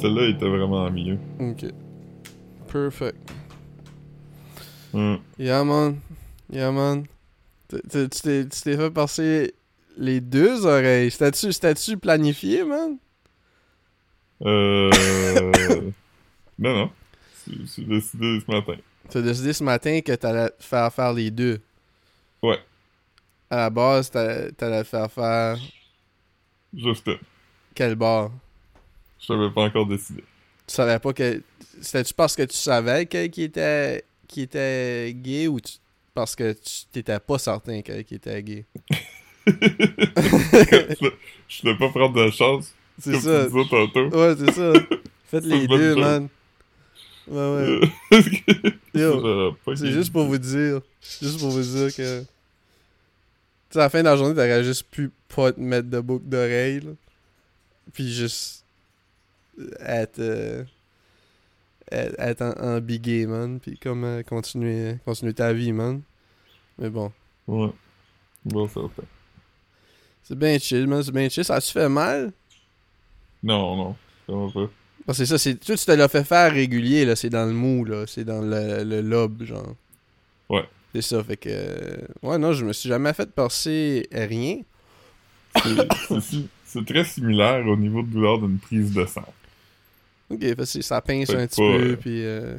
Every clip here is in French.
Celle-là était vraiment mieux. Ok. Perfect. Hum. Yeah, man. Yeah, man. Tu t'es fait passer les deux oreilles. C'était-tu planifié, man? Euh... non, non. C'est décidé ce matin. T'as décidé ce matin que t'allais faire faire les deux? Ouais. À la base, t'allais faire faire Juste, quel bar? Je savais pas encore décidé. Tu savais pas que. C'était-tu parce que tu savais qu'il était, était gay ou tu- parce que tu t'étais pas certain qu'il était gay? je voulais pas prendre de chance, C'est ça. tu tantôt. Ouais, c'est ça. Faites les deux, chose. man. Ouais, ouais. Yo, c'est juste pour vous dire. Juste pour vous dire que. Tu sais, à la fin de la journée, t'aurais juste pu pas te mettre de boucle d'oreille. Puis juste. Être. euh, être, être en, en big man. Puis comme euh, continuer, continuer ta vie, man. Mais bon. Ouais. Bon, ça fait. C'est bien chill, man. C'est bien chill. Ça tu fait mal? Non, non. Va pas. Parce que c'est ça, c'est. Tu te l'as fait faire régulier, là. C'est dans le mou, là. C'est dans le, le lobe, genre. Ouais. C'est ça, fait que. euh, Ouais, non, je me suis jamais fait percer rien. C'est très similaire au niveau de douleur d'une prise de sang. Ok, c'est- ça pince un petit pas, peu, euh, puis. euh,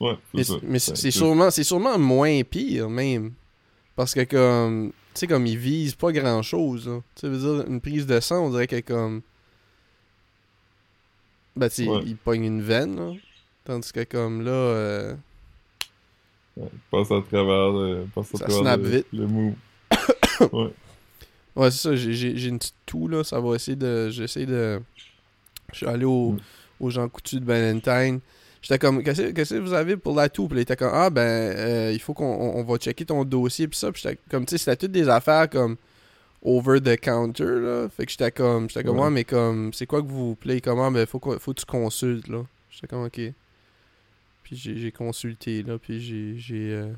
Ouais, Mais, c'est ça. mais sûrement, moins pire, même. Parce que, comme. Tu sais, comme ils visent pas grand chose, là. Tu veut dire, une prise de sang, on dirait que, comme. Ben, tu sais, Ouais. ils pognent une veine, là. Tandis que, comme là. euh, Ouais, passe à travers, le- passe à Ça travers snap le, vite. le mou. ouais. Ouais, c'est ça, j'ai une petite toux, là. Ça va essayer de. J'essaie de. Je suis allé au, Mm. Au Jean Coutu de Valentine. J'étais comme, qu'est-ce que vous avez pour la toux? Puis là, il était comme, ah, ben, euh, il faut qu'on on- on va checker ton dossier, puis ça. Puis j'étais comme, tu sais, c'était toutes des affaires comme over the counter, là. Fait que j'étais comme, j'étais comme, Ouais. mais comme, c'est quoi que vous play? Comment? Ben, faut, faut que tu consultes, là. J'étais comme, ok. Puis j'ai consulté, là, puis j'ai j'ai euh,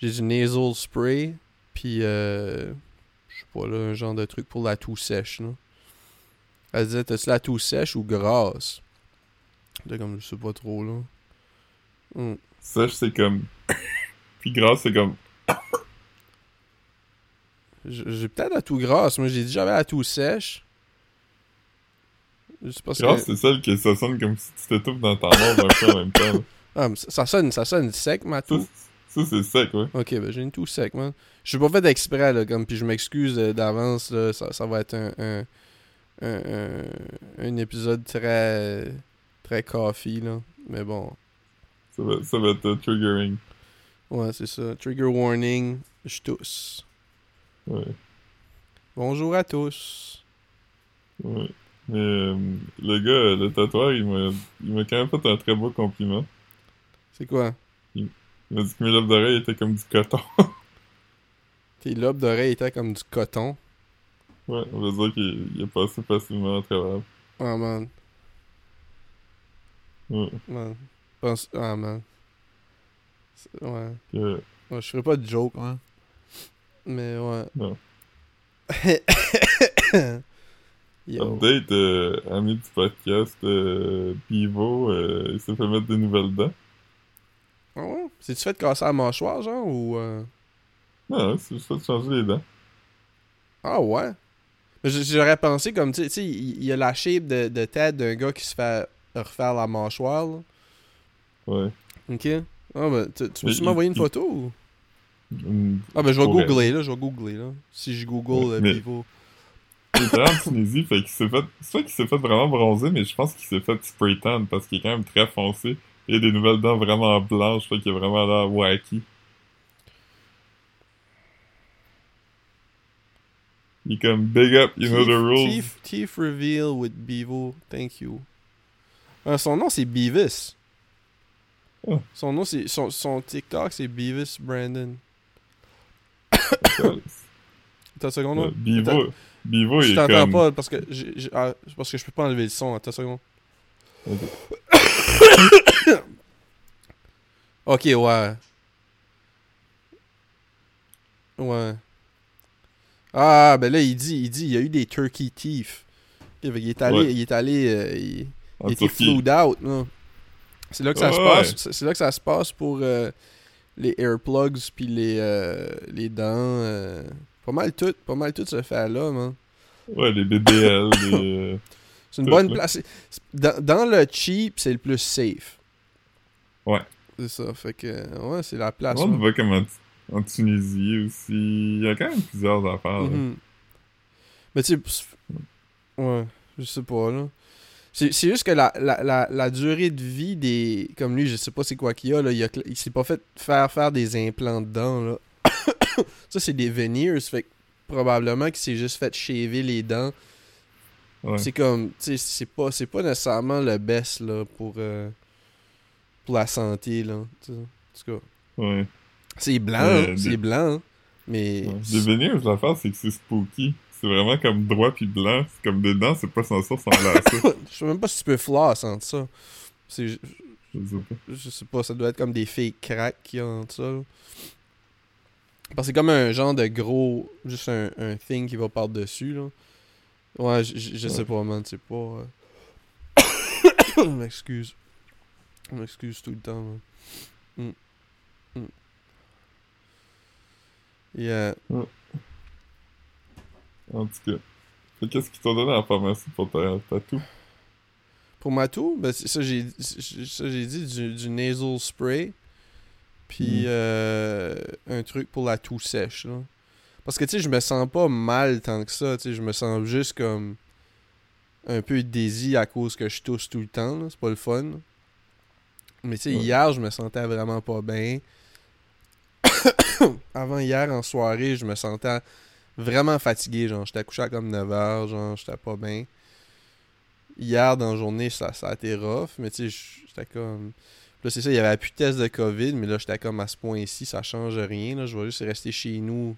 j'ai du nasal spray, puis euh, je sais pas, là, un genre de truc pour la toux sèche, là. Elle disait, t'as-tu la toux sèche ou grasse? J'étais comme, je sais pas trop, là. Sèche, c'est comme. Puis grasse, c'est comme. J'ai peut-être la toux grasse. Moi, j'ai dit j'avais la toux sèche. Juste parce Grasse, que... c'est celle que ça sonne comme si tu t'étouffes dans ta mort un peu en même temps. là. Ah, mais ça ça sonne, ça sonne sec, ma toux. ça, c'est sec, ouais. Ok, ben j'ai une toux sec, man. Je suis pas fait exprès, là, comme, puis je m'excuse euh, d'avance, là. Ça, ça va être un, un, un, un épisode très, très coffee, là. Mais bon, Ça va, ça va être euh, triggering. ouais, c'est ça. Trigger warning, je tousse. Ouais. Bonjour à tous. Ouais. Mais euh, le gars, le tatoueur, il m'a il m'a quand même fait un très beau compliment. C'est quoi? Il m'a dit que mes lobes d'oreilles étaient comme du coton. Tes lobes d'oreille étaient comme du coton? ouais, on veut dire qu'il il est passé facilement à travers. Ah, man. Ouais. Man. Pense... Ah, man. Ouais. Ouais, Je ferai pas de joke, hein. Mais ouais. Non. Update, euh, ami du podcast, euh, Pivo, euh, il s'est fait mettre des nouvelles dents. Ah ouais? C'est-tu fait casser la mâchoire, genre, ou... euh? Non, c'est juste fait changer les dents. Ah ouais? J'aurais pensé comme, tu sais- tu sais, il il y a la shape de, de tête d'un gars qui se fait refaire la mâchoire, là. Ouais. Ok? Ah ben, tu, tu m'envoyer une photo ou? Une- Ah ben, je vais googler, là, je vais googler, là. Si je google mais- Pivo. Il était en Tunisie, fait qu'il s'est fait. C'est pas qu'il s'est fait vraiment bronzer, mais je pense qu'il s'est fait spray tan parce qu'il est quand même très foncé. Il a des nouvelles dents vraiment blanches, fait qu'il a vraiment l'air wacky. Il est comme big up, you know the rules. Teeth, teeth reveal with Bevo, thank you. Euh, son nom c'est Beavis. Oh. Son nom c'est son, son TikTok c'est Beavis Brandon. Une seconde. là. Bivo, Bivo, il Je est t'entends pas parce que ah, parce que je peux pas enlever le son. Attends une seconde. ok, ouais. Ouais. Ah, ben là, il dit, il dit, il y a eu des turkey fait qu'il est allé, Ouais. il est allé, euh, il- il était flued out. C'est là que ça se passe. C'est c'est là que ça se passe pour euh, les earplugs puis les, euh, les dents. euh, pas mal tout, pas mal tout se fait là, man. Ouais, les BBL, les... C'est une bonne là. place. Dans, dans le cheap, c'est le plus safe. Ouais. C'est ça. Fait que, ouais, c'est la place. On va comme en, en Tunisie aussi. Il y a quand même plusieurs affaires. là. Mhm. Mais tu sais, ouais, je sais pas, là. C'est juste que la, la, la, la durée de vie des. Comme lui, je sais pas c'est quoi qu'il y a, là. Il, a il s'est pas fait faire faire des implants dedans, là. ça, c'est des veneers. Fait que probablement qu'il s'est juste fait shaver les dents. Ouais. C'est comme. Tu sais, c'est pas, c'est pas nécessairement le best, là, pour. euh, pour la santé, là. En tout cas. Ouais. C'est blanc, Euh, hein, c'est des- blanc, hein, mais. Veneers, l'affaire, c'est que c'est spooky. C'est vraiment comme droit puis blanc. C'est comme dedans, c'est pas censé ressembler à ça. Je sais même pas si tu peux floss entre ça. C'est, Je sais pas. je sais pas, ça doit être comme des fake cracks qu'il y a entre ça. Parce que c'est comme un genre de gros, juste un, un thing qui va par-dessus, là. Ouais, je, sais Ouais. pas, man, c'est pas... euh. M'excuse. M'excuse tout le temps, man. Mm. Mm. Yeah. En tout cas. Qu'est-ce qu'ils t'ont donné à la pharmacie pour ta tatou? Pour ma toux, ben ça j'ai dit du, du nasal spray puis Mm. euh, un truc pour la toux sèche là. Parce que tu sais je me sens pas mal tant que ça, tu sais je me sens juste comme un peu désir à cause que je tousse tout le temps, c'est pas le fun. Mais tu sais Ouais. hier je me sentais vraiment pas bien. Avant hier en soirée, je me sentais vraiment fatigué, genre j'étais couché à comme 9h, genre j'étais pas bien hier dans la journée, ça, ça a été rough, mais tu sais, j'étais comme. Là, c'est ça, il y avait plus de test de COVID, mais là, j'étais comme à ce point-ci, ça change rien. Là, je vais juste rester chez nous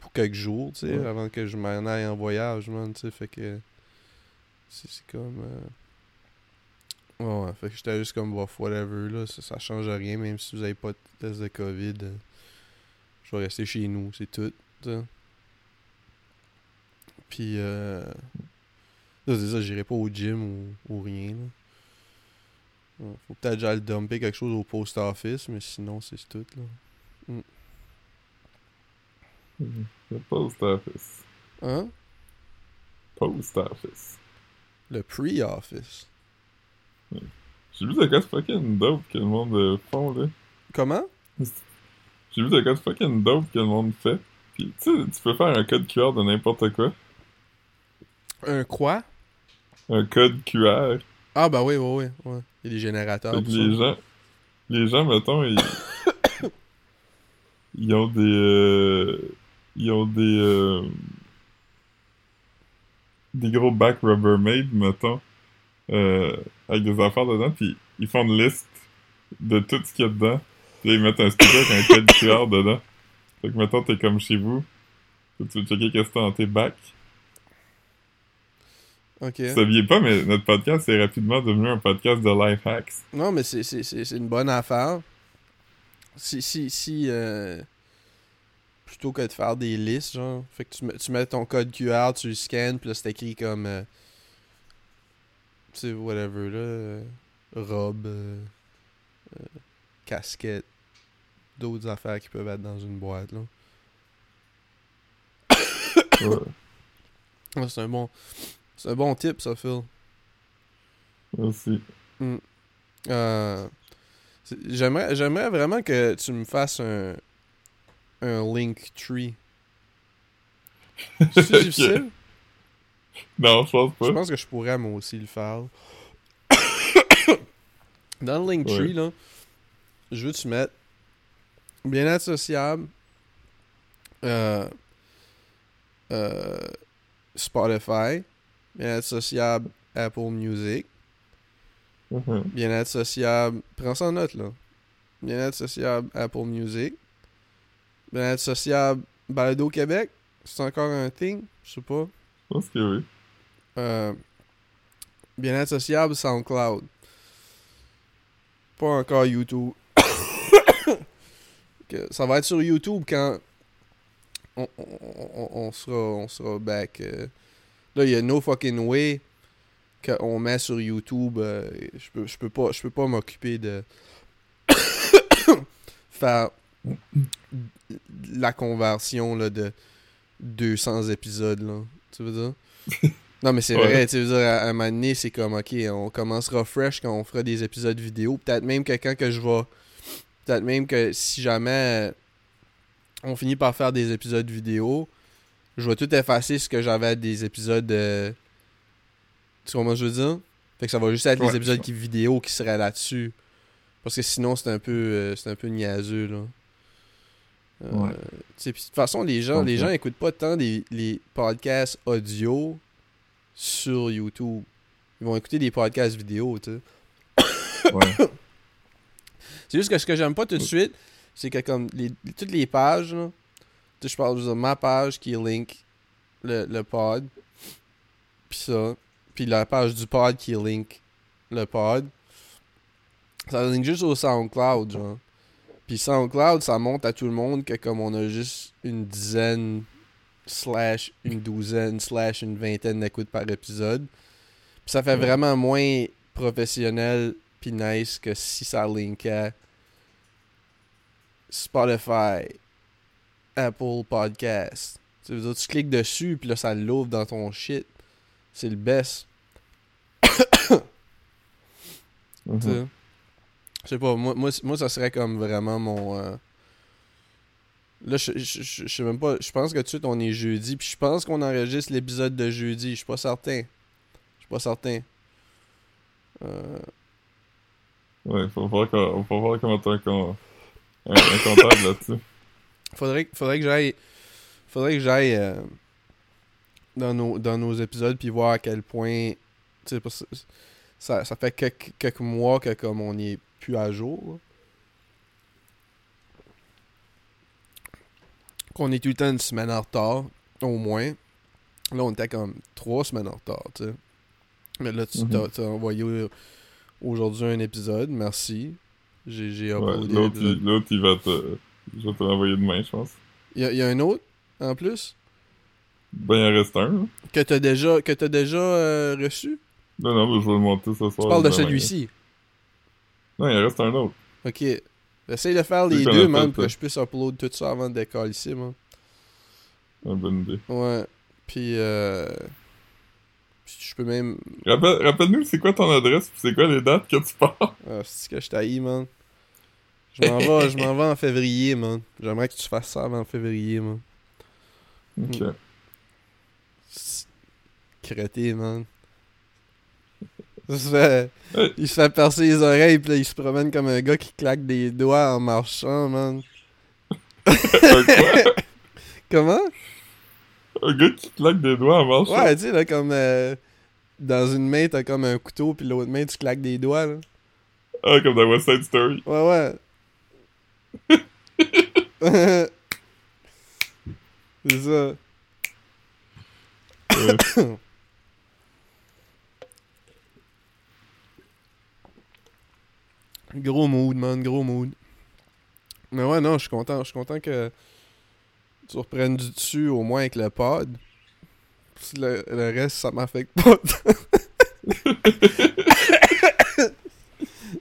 pour quelques jours, tu sais, Ouais. avant que je m'en aille en voyage, man, tu sais, fait que. C'est c'est comme. euh, Ouais, ouais, fait que j'étais juste comme, bof, whatever, là, ça, ça change rien, même si vous avez pas de test de COVID. euh, je vais rester chez nous, c'est tout, tu sais. Puis, euh. C'est ça, j'irai pas au gym ou, ou rien. Là. Ouais, Faut peut-être que j'aille dumper quelque chose au post office, mais sinon, c'est tout. Là. Le post office. Hein? Post office. Le pre-office. J'ai vu de quoi de fucking dope que le monde euh, font, là. Comment? J'ai vu de quoi de fucking dope que le monde fait. Puis, tu sais, tu peux faire un code QR de n'importe quoi. Un quoi? Un code QR. Ah, bah oui, oui, oui. Ouais. Il y a des générateurs. Fait que pour les gens, les gens, mettons, ils, ils ont des, euh, ils ont des, euh, des gros bacs Rubbermaid, mettons, euh, avec des affaires dedans, puis ils font une liste de tout ce qu'il y a dedans, puis là, ils mettent un sticker avec un code QR dedans. Fait que, mettons, t'es comme chez vous, tu veux checker qu'est-ce que t'as dans tes bacs. Ok. Vous saviez pas, mais notre podcast est rapidement devenu un podcast de life hacks. Non, mais c'est- c'est c'est- c'est une bonne affaire. Si, si, si, euh, plutôt que de faire des listes, genre, fait que tu mets, tu mets ton code QR, tu le scannes, puis là, c'est écrit comme, euh, tu sais, whatever, là, euh, robe, euh, euh, casquette, d'autres affaires qui peuvent être dans une boîte, là. Ouais. Ouais, c'est un bon, c'est un bon tip, ça, Phil. Euh, c'est- j'aimerais, j'aimerais vraiment que tu me fasses un, un link tree. C'est difficile? Non, je pense pas. Je pense que je pourrais moi aussi le faire. Dans le link Ouais. tree, là, je veux que tu mettes bien-être sociable, euh, euh, Spotify, bien-être sociable, Apple Music, Mhm. Bien-être sociable. Prends ça en note, là. Bien-être sociable, Apple Music. Bien-être sociable, Balado Québec. C'est encore un thing? Je sais pas. Pense que oui. Euh, Bien-être sociable, SoundCloud. Pas encore YouTube. Que ça va être sur YouTube quand on sera, on sera back. euh. Là, il y a no fucking way qu'on met sur YouTube, euh, je peux, je peux pas, je peux pas m'occuper de faire la conversion là, de 200 épisodes. Là. Tu veux dire? Non, mais c'est Ouais. vrai, tu veux dire, à, à un moment donné, c'est comme, ok, on commencera fresh quand on fera des épisodes vidéo. Peut-être même que quand que je vais. Peut-être même que si jamais on finit par faire des épisodes vidéo, je vais tout effacer ce que j'avais des épisodes. euh, Tu comprends ce que je veux dire? Fait que ça va juste être les Ouais, épisodes je- qui vidéo qui seraient là-dessus. Parce que sinon, c'est un peu euh, c'est un peu niaiseux, là. Euh, Ouais. de toute façon, les gens, les gens écoutent pas tant des, les podcasts audio sur YouTube. Ils vont écouter des podcasts vidéo, tu sais. Ouais. C'est juste que ce que j'aime pas tout de suite, c'est que comme les, toutes les pages, là, tu sais, je parle de ma page qui link le, le pod, puis ça, puis la page du pod qui link le pod, ça link juste au SoundCloud, genre. Puis SoundCloud, ça montre à tout le monde que comme on a juste une dizaine, slash une douzaine, slash une vingtaine d'écoutes par épisode. Puis ça fait Ouais. vraiment moins professionnel puis nice que si ça linkait Spotify, Apple Podcast. Tu veux dire, tu cliques dessus puis là ça l'ouvre dans ton shit. C'est le best. Tu sais. Je sais pas, moi, moi, moi ça serait comme vraiment mon. euh, Là, je, je, je- je sais même pas. Je pense que tout de suite on est jeudi. Puis je pense qu'on enregistre l'épisode de jeudi. Je suis pas certain. Je suis pas certain. Euh, Ouais, faut voir, qu'on- faut voir comment t'as un, un, comptable là-dessus. faudrait, que- faudrait que j'aille. Faudrait que j'aille euh, dans, nos, dans nos épisodes puis voir à quel point. Tu sais, ça, ça fait quelques, quelques mois que comme on est plus à jour. Qu'on est tout le temps une semaine en retard, au moins. Là, on était comme trois semaines en retard, tu sais. Mais là, tu Mhm. t'as- t'as envoyé au- aujourd'hui un épisode, merci. J'ai j'ai Ouais, uploadé l'autre, il, va te. Je vais te l'envoyer demain, je pense. Il y, a- il y a un autre, en plus, Ben, il en reste un. là. que t'as déjà, que t'as déjà euh, reçu? Non, non, mais je vais le monter ce soir. Tu parles de celui-ci. Non, il en reste un autre. Ok. Essaye de faire les deux, man, pour que je puisse upload tout ça avant de décoller ici, man. Une bonne idée. Ouais. Puis, euh... puis je peux même... Rappelle, rappelle-nous, c'est quoi ton adresse pis c'est quoi les dates que tu pars? Ah, c'est que je t'haïs, man. Je m'en vais, je m'en vais en février, man. J'aimerais que tu fasses ça avant février, man. Ok. Crété, man. Il se, fait, Hey. il se fait percer les oreilles, puis là, il se promène comme un gars qui claque des doigts en marchant, man. Un quoi? Comment? Un gars qui claque des doigts en marchant? Ouais, tu sais, là, comme... euh, dans une main, t'as comme un couteau, puis l'autre main, tu claques des doigts, là. Ah, comme dans West Side Story. Ouais, ouais. C'est ça. Ouais. Gros mood, man, gros mood. Mais ouais, non, je suis content. Je suis content que tu reprennes du dessus, au moins avec le pod. Le, le reste, ça m'affecte pas.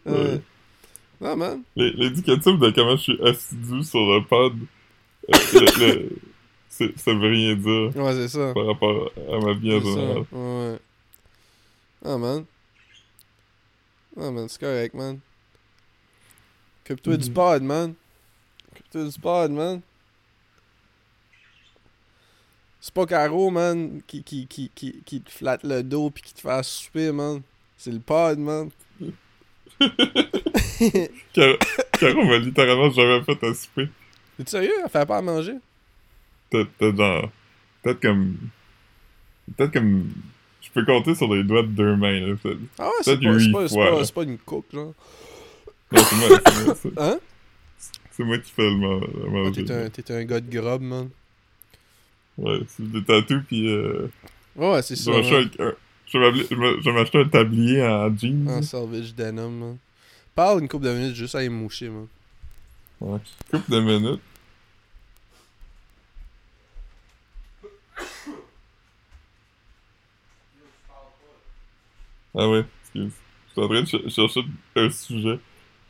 Euh, Non, man. L'indicatif de comment je suis assidu sur le pod, euh, le- le- c'est- ça veut rien dire Ouais, c'est ça. par rapport à ma vie en général. Ouais. Ah, man. Ah, man, c'est correct, man. Occupe-toi du Mhm. pod, man. Occupe-toi du pod, man. C'est pas Caro, man, qui, qui, qui, qui, qui te flatte le dos pis qui te fait souper, man. C'est le pod, man. Car- Caro m'a littéralement jamais fait à souper. T'es sérieux? Elle fait pas à manger? T'as t'as genre. Peut-être comme. Peut-être comme. Je peux compter sur les doigts de deux mains, là. peut-être. Ah ouais, c'est Peut-être pas, pas, pas une cook, genre. Non, c'est moi, c'est moi, c'est- Hein? c'est moi qui fais le, ma- le Ah, manger. t'es un, t'es un gars de grub, man. Ouais, c'est des tatous, pis euh, Ouais, c'est ça. je vais je m'acheter un tablier en jeans. En salvage denim, man. Parle une couple de minutes juste à y moucher, man. Ouais. Couple de minutes. Ah ouais, excuse. Je suis en train de ch- chercher un sujet.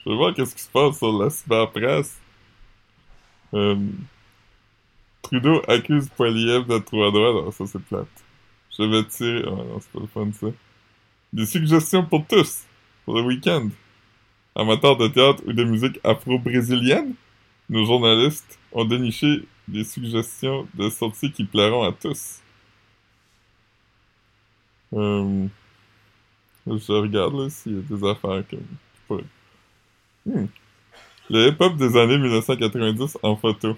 Je veux voir qu'est-ce qui se passe sur la cyberpresse. Euh... Trudeau accuse Poiliev de trois droits. Non, ça c'est plate. Je vais tirer... Oh non, c'est pas le fun ça. Des suggestions pour tous, pour le week-end. Amateurs de théâtre ou de musique afro-brésilienne, nos journalistes ont déniché des suggestions de sorties qui plairont à tous. Euh... Je regarde là s'il y a des affaires comme. Hmm. Le hip-hop des années 1990 en photo.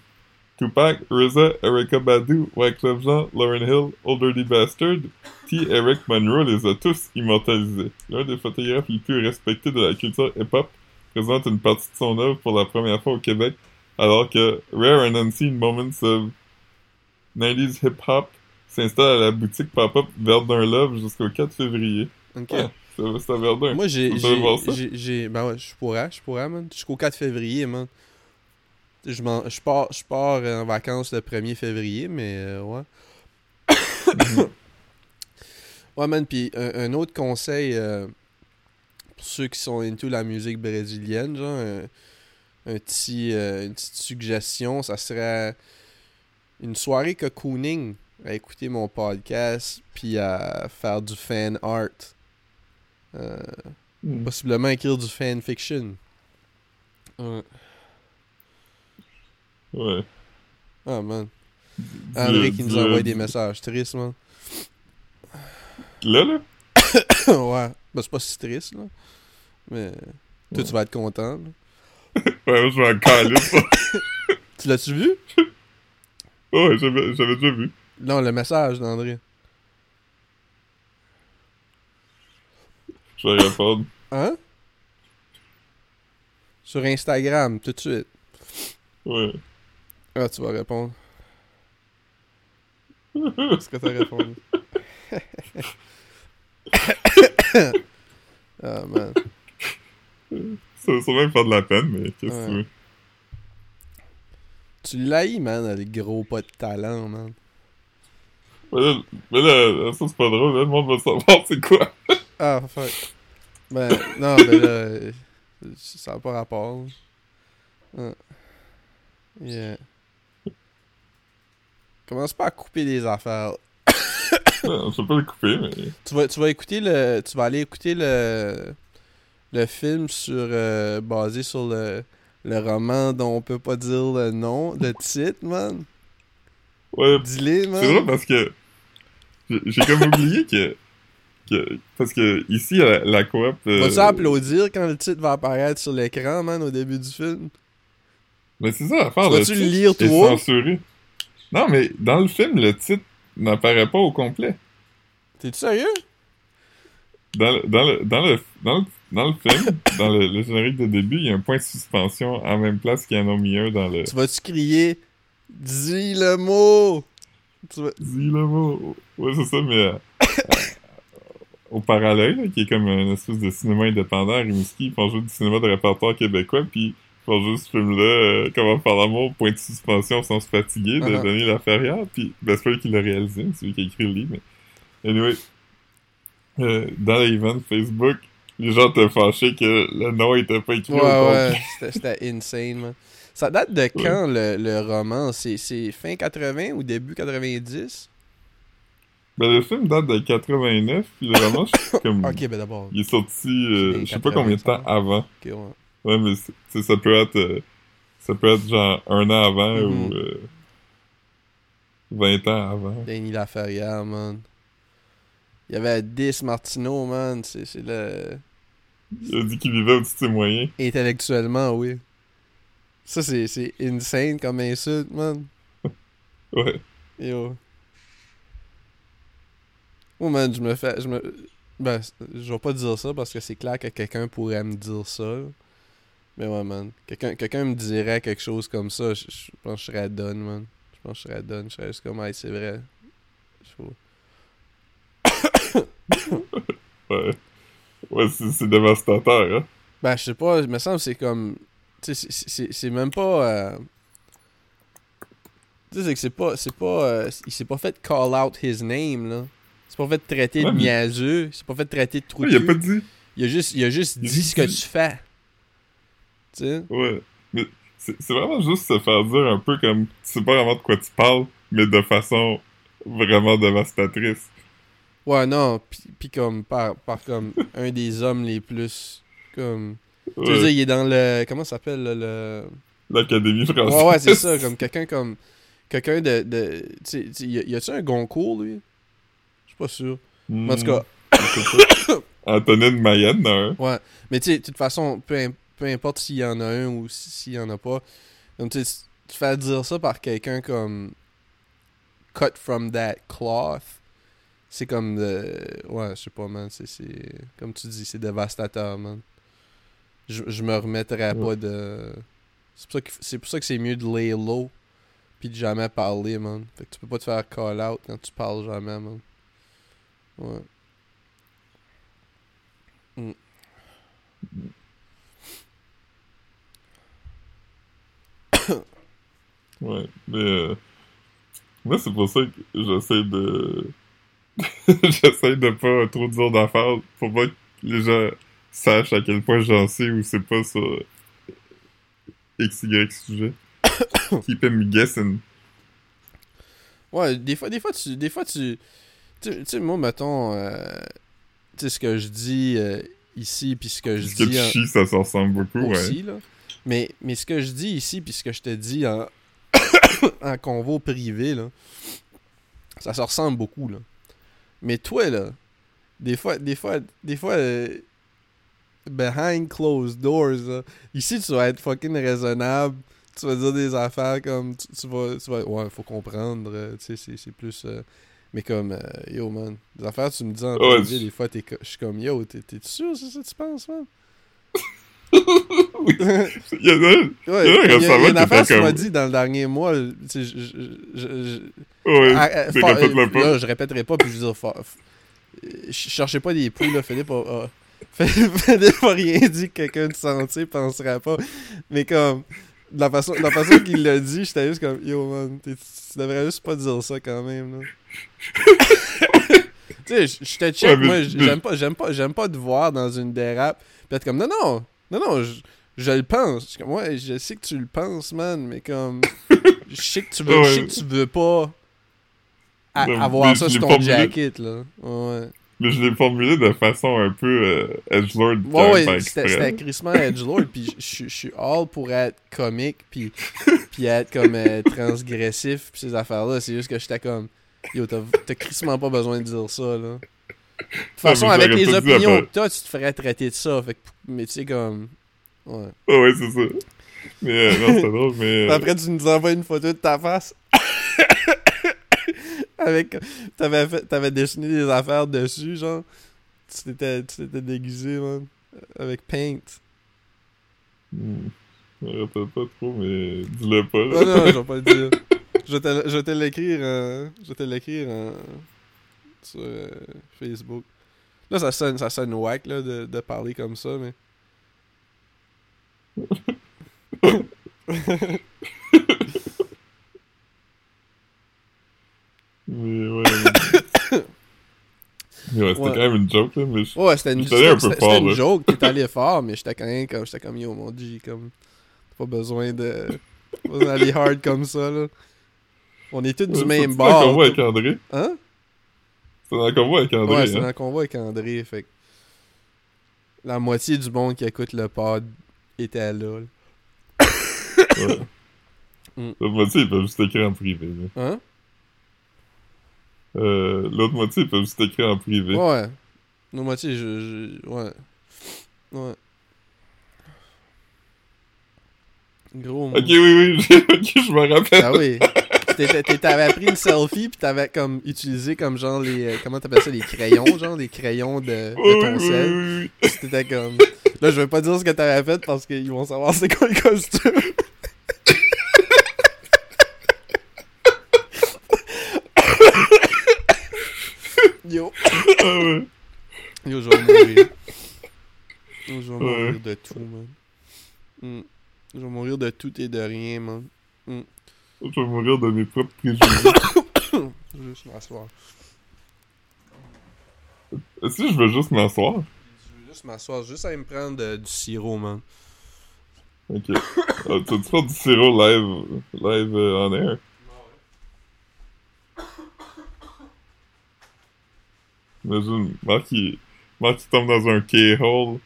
Tupac, RZA, Erykah Badu, Wyclef Jean, Lauryn Hill, Old Dirty Bastard, T. Eric Monroe les a tous immortalisés. L'un des photographes les plus respectés de la culture hip-hop présente une partie de son œuvre pour la première fois au Québec, alors que Rare and Unseen Moments of 90s Hip-Hop s'installe à la boutique pop-up Verdun Love jusqu'au 4 février. Ok. Ouais, c'est c'est à Verdun. Moi, j'ai. J'ai- Ben ouais, je pourrais, je pourrais, man. Jusqu'au 4 février, man. Je, m'en- je pars, je pars en vacances le 1er février, mais euh, ouais. ouais, man. Puis un, un autre conseil euh, pour ceux qui sont into la musique brésilienne, genre, un, un petit, euh, une petite suggestion, ça serait une soirée cocooning à écouter mon podcast, puis à faire du fan art. Euh, Hmm. possiblement écrire du fanfiction. Ouais. Ouais. Ah, man. André qui nous envoie des messages tristes, man. Là, là? ouais. Ben, c'est pas si triste, là. Mais toi, tu vas être content. là. Ouais, moi, je vais en caler. Tu l'as-tu vu? Ouais, j'avais j'avais déjà vu. Non, le message d'André. Je vais répondre. Hein? Sur Instagram, tout de suite. Ouais. Ah, tu vas répondre. Est-ce que t'as répondu? ah, man. Ça va sûrement me faire de la peine, mais qu'est-ce que Ouais. tu veux? Tu l'haïs, man, avec gros pas de talent, man. Mais là, mais là, ça c'est pas drôle, là, le monde va savoir c'est quoi. Ah, fuck. Ben, non, mais là, ça n'a pas rapport. Ah. Yeah. Commence pas à couper des affaires. Non, je vais pas le couper, mais. Tu vas, tu vas écouter le. Tu vas aller écouter le. Le film sur. euh, basé sur le. Le roman dont on peut pas dire le nom, le titre, man. Ouais, Dis-le, man. c'est drôle parce que. J'ai comme oublié que. Que parce que ici, la, la coop. euh, Vas-tu applaudir quand le titre va apparaître sur l'écran, man, au début du film? Mais c'est ça l'affaire. Vas-tu le lire, toi? censuré. Non, mais dans le film, le titre n'apparaît pas au complet. T'es-tu sérieux? Dans le, dans le, dans le, dans le, dans le film, dans le, le générique de début, il y a un point de suspension en même place qu'il y en a mis un dans le. Tu vas-tu crier Dis le mot Tu vas- Dis le mot. Ouais, c'est ça, mais euh, au parallèle, qui est comme une espèce de cinéma indépendant. À Rimouski, ils font jouer du cinéma de répertoire québécois, puis ils font jouer ce film-là, euh, Comment faire l'amour, point de suspension sans se fatiguer, de Uh-huh. Denis Laferrière, puis ben, c'est pas lui qui l'a réalisé, c'est lui qui a écrit le livre, mais anyway, euh, dans l'event Facebook, les gens étaient fâchés que le nom était pas écrit Ouais, au ouais, c'était insane, man. Ça date de quand le, le roman? C'est c'est fin 80 ou début 90 Ben, le film date de 89, puis le roman, je suis comme... Ok, ben d'abord. Il est sorti, euh, C'est je sais pas combien de temps 80, avant. Ok, ouais. Ouais, mais c'est- tu sais, ça peut être, euh, ça peut être genre un an avant ou euh, 20 ans avant. Danny Laferrière, man. Il y avait 10 Martineau, man. C'est c'est le. Il a dit qu'il vivait au-dessus de ses moyens. Intellectuellement, oui. Ça, c'est c'est insane comme insulte, man. Ouais. Yo. Oh man, je me fais. Je me... Ben, je vais pas dire ça parce que c'est clair que quelqu'un pourrait me dire ça. Mais ouais, man. Quelqu'un me dirait quelque chose comme ça, je, je pense que je serais done, man. Je pense que je serais done. Je serais juste comme, hey, c'est vrai. Je- Ouais. Ouais, c'est dévastateur, hein. Ben, je sais pas, il me semble que c'est comme. Tu sais, c'est même pas. euh, Tu sais, c'est que c'est pas. C'est pas. euh, il s'est pas fait call out his name, là. C'est pas fait de traiter Ouais, de mais- niaiseux. C'est pas fait de traiter de trou Ouais, il a pas dit. Il a juste, il a juste Il dit ce que tu fais. Tu sais? Ouais. Mais c'est vraiment juste se faire dire un peu comme tu sais pas vraiment de quoi tu parles, mais de façon vraiment dévastatrice. Ouais, non. Puis, puis comme, par, par comme un des hommes les plus. Comme. Tu dire, il est dans le. Comment ça s'appelle, là, le. L'Académie française. Ouais, ouais, c'est ça. Comme quelqu'un comme. Quelqu'un de. de tu sais, sais, y a-tu un Goncourt, lui? Pas sûr. Hmm, En tout cas, je sais pas. Antonine Mayenne, hein. Ouais. Mais tu sais, de toute façon, peu, im- peu importe s'il y en a un ou si- s'il y en a pas, comme tu fais dire ça par quelqu'un comme cut from that cloth, c'est comme de... Ouais, je sais pas, man. C'est, c'est... Comme tu dis, c'est dévastateur, man. Je, je me remettrais Ouais. pas de... C'est pour, ça que, c'est pour ça que c'est mieux de lay low puis de jamais parler, man. Fait que tu peux pas te faire call out quand tu parles jamais, man. Ouais. Ouais. Mais euh, moi, c'est pour ça que j'essaie de. j'essaie de pas trop dire d'affaires pour pas que les gens sachent à quel point j'en sais ou c'est pas sur XY sujet. Keep him guessing. Ouais, des fois, des fois, tu. Des fois, tu. Tu sais, moi, mettons. euh, tu sais, ce que je dis euh, ici, puis ce que je que dis. en- ça se ressemble beaucoup, ouais. aussi, là. Mais, mais ce que je dis ici, puis ce que je te dis en, en convo privé, là, ça se ressemble beaucoup, là. Mais toi, là, des fois, des fois, des fois, euh, behind closed doors, là, ici, tu vas être fucking raisonnable. Tu vas dire des affaires comme, tu, tu vas, tu vas, ouais, faut comprendre, euh, tu sais, c'est- c'est plus... euh, mais comme, euh, yo, man, des affaires, tu me dis en Ouais, des fois, je suis comme, yo, t'es sûr, c'est ça que tu penses, man? Oui. Il y en a. Ouais, Il y a il y a, une qui affaire m'as comme- dit dans le dernier mois. tu sais, je, Ouais, euh, pas. Là, je répéterai pas, puis je veux dire, je cherchais pas des poules, là. Philippe a, a- Philippe a rien dit que quelqu'un de sentier penserait pas. Mais comme, de la façon, de la façon qu'il l'a dit, j'étais juste comme, yo man, tu devrais juste pas dire ça quand même, là. tu sais, je te check, Ouais, mais- moi, j'aime pas, j'aime pas, j'aime pas te voir dans une dérape, pis être comme, non, non, non, non, je, je le pense. Comme, ouais, je sais que tu le penses, man, mais comme, je sais que tu veux, je sais Ouais. que tu veux pas Non, avoir ça sur ton formulé- jacket, là. Ouais. Mais je l'ai formulé de façon un peu euh, edgelord. Ouais, ouais, c'était crissement edgelord, puis je suis all pour être comique, puis puis être comme euh, transgressif, puis ces affaires-là. C'est juste que j'étais comme, yo, t'as crissement pas besoin de dire ça, là. De toute façon, mais avec les opinions que t'as, tu te ferais traiter de ça. Fait que, mais tu sais, comme. Ouais. Ouais, ouais, c'est ça. Mais euh, non, c'est drôle, mais. Euh, Après, tu nous envoies une photo de ta face. Avec. T'avais, fait, t'avais dessiné des affaires dessus, genre. Tu t'étais, tu t'étais déguisé, man. Avec paint. hmm, Je me rappelle pas trop, mais dis-le pas. Non, non, je vais pas le dire. Je vais te, l'écrire en- Je vais te l'écrire en- sur euh, Facebook. Là, ça sonne, ça sonne whack, là, de, de parler comme ça, mais... Mais ouais. mais- ouais, c'était Ouais. quand même une joke, là, mais je- Ouais, c'était une, un peu fort, une joke, t'es allé fort, mais j'étais quand même comme, j'étais comme, yo, mon G, comme... Pas besoin de... Pas besoin d'aller hard comme ça, là. On est tous du Ouais, même c'est dans le bord. convoi avec André. Hein? C'est dans le convoi avec André, Ouais, c'est hein. dans le convoi avec André, fait que... La moitié du monde qui écoute le pod était là, là. Ouais. Mm. L'autre moitié, ils peuvent juste écrire en privé, là. Hein? Euh, L'autre moitié, ils peuvent juste écrire en privé. Ouais. La moitié, je, je... Ouais. Ouais. Gros. Ok, oui, oui, ok, je me rappelle. Ah oui. T'avais pris une selfie pis t'avais comme utilisé comme genre les... euh, Comment t'appelles ça? Les crayons, genre? Les crayons de, ton sel. T'étais comme... Là, je vais pas dire ce que t'avais fait parce qu'ils vont savoir c'est quoi le costume. Yo. Ah ouais. Yo, je vais mourir. Yo, je vais mourir de tout, man. Mm. Je vais mourir de tout et de rien, man. Je vais mourir de mes propres préjugés. Je vais juste m'asseoir. Est-ce que je veux juste m'asseoir? Je veux juste m'asseoir, juste à me prendre euh, du sirop, man. Ok. Ah, tu faire du sirop live, live euh, on air? Imagine, Marc il, Marc il tombe dans un K-hole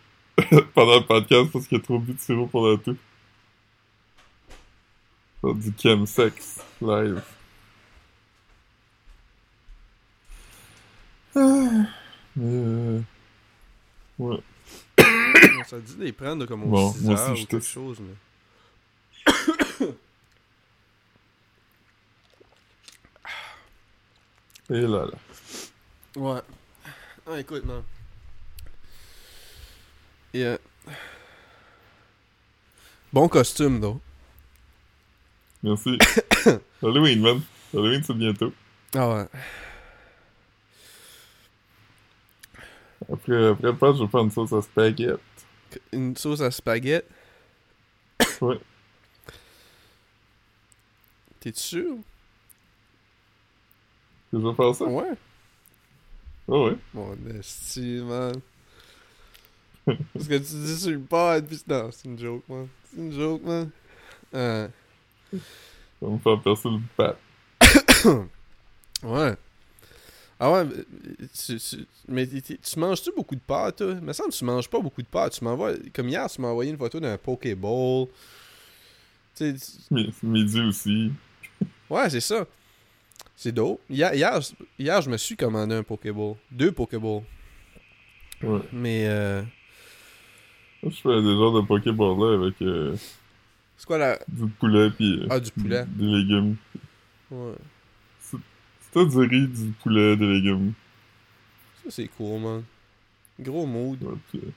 pendant le podcast parce qu'il a trop bu de sirop pour la toux. Du chemsex live. Ah, mais, euh, ouais. On s'est dit de les prendre comme au Bon, 6 moi aussi, ou quelque chose, mais... Et là là. Ouais. Ah, écoute, man. Yeah. Bon costume, though. Merci. Halloween, man. Halloween, c'est bientôt. Ah ouais. Après, après le patch, je vais faire une sauce à spaghetti. Une sauce à spaghetti? Ouais. T'es sûr? Que je vais faire ça? Ouais. Oh, ouais. Bon, esti, man. Parce que tu dis sur le pod, pis non, c'est une joke, man. C'est une joke, man. Euh, Ça va me faire percer le ouais. Ah ouais, mais tu, tu- mais tu- tu tu manges-tu beaucoup de pâtes, toi? Il me semble que tu manges pas beaucoup de pâtes. Tu m'envoies, comme hier, tu m'as envoyé une photo d'un Pokéball. Tu Midi aussi. ouais, c'est ça. C'est dope. Hier, hier, hier, je me suis commandé un Pokéball. Deux Pokéballs. Ouais. Mais, euh, Je fais des genres de Pokéball là avec euh, c'est quoi la. du poulet pis euh, Ah, du poulet. des légumes. Ouais. C'est du riz, du poulet, des légumes. Ça, c'est cool, man. Gros mood. Ouais, pis, euh,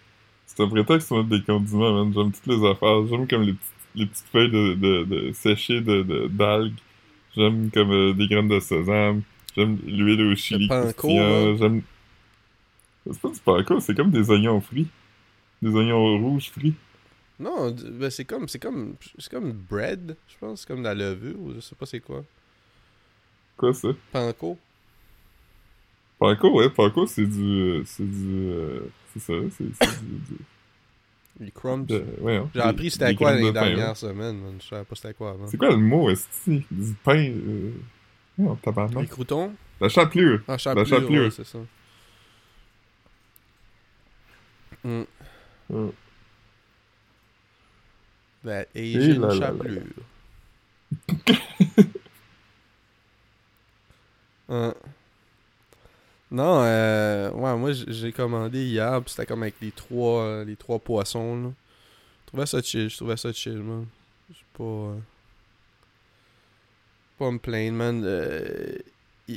c'est un prétexte pour mettre des condiments, man. J'aime toutes les affaires. J'aime comme les, petites- les petites feuilles de, de, de séchées de, de- d'algues. J'aime comme euh, des graines de sésame. J'aime l'huile au chili là. J'aime... C'est pas du panko, c'est comme des oignons frits. Des oignons rouges frits. Non, ben c'est comme c'est comme c'est comme bread, je pense, c'est comme de la levure ou je sais pas c'est quoi. Quoi ça? Panko. Panko, ouais, panko, c'est du... C'est du... euh, c'est ça, c'est, du... du- Les crumbs. de- ouais, hein, J'ai appris c'était quoi les de dernières ouais. semaines, man. Je savais pas c'était quoi avant. C'est quoi le mot, esti? Du pain... Euh... Non, tabarnak. Les croutons? La chapelure. Ah, chapelure, chapelure. ouais, c'est ça. Mm. Ouais. That Et Asian là là là chapelure. Hein. Non, euh, ouais, moi j'ai commandé hier, pis c'était comme avec les trois, euh, les trois poissons, là. Je trouvais ça chill, je trouvais ça chill, man. Je pas. euh, Pas me plaindre, man. Euh,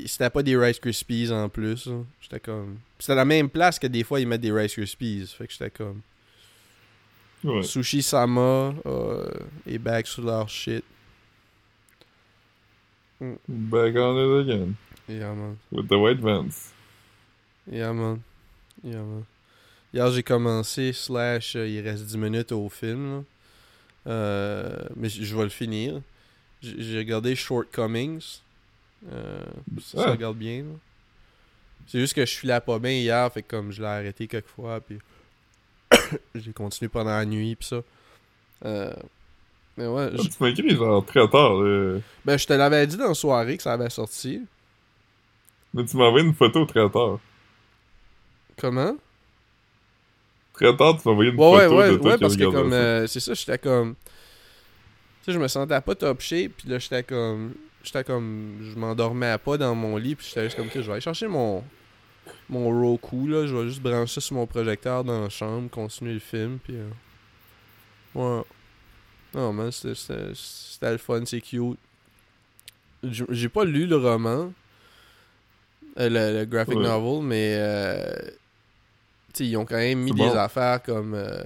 c'était pas des Rice Krispies en plus, là. J'étais comme. C'était la même place que des fois ils mettent des Rice Krispies, fait que j'étais comme. Ouais. Sushi Sama euh, est back sur leur shit. Back on it again. Yeah, man. With the white vans. Yeah, man. Yeah, man. Hier, j'ai commencé, slash, euh, il reste 10 minutes au film, là. Euh, mais je vais le finir. J'ai regardé Shortcomings. Euh, ça, ça Ah. regarde bien, là. C'est juste que je filais pas bien hier, fait que comme je l'ai arrêté quelques fois, puis j'ai continué pendant la nuit, pis ça. Euh, mais ouais, Ah, tu m'as écrit genre très tard, là. ben je te l'avais dit dans la soirée que ça avait sorti. Mais tu m'as envoyé une photo très tard. Comment? Très tard, tu m'as envoyé une Ouais, ouais, photo ouais, de toi ouais, qui parce que comme, euh, c'est ça, j'étais comme, tu sais, je me sentais pas top shape, puis là, j'étais comme, j'étais comme, je m'endormais pas dans mon lit, puis j'étais juste comme, que je vais aller chercher mon, mon Roku, là, je vais juste brancher sur mon projecteur dans la chambre, continuer le film, puis, euh, ouais. Non, man, c'était- le fun, c'est cute. J'ai pas lu le roman, euh, le, le graphic Ouais. novel, mais euh, tu sais, ils ont quand même mis des affaires comme euh,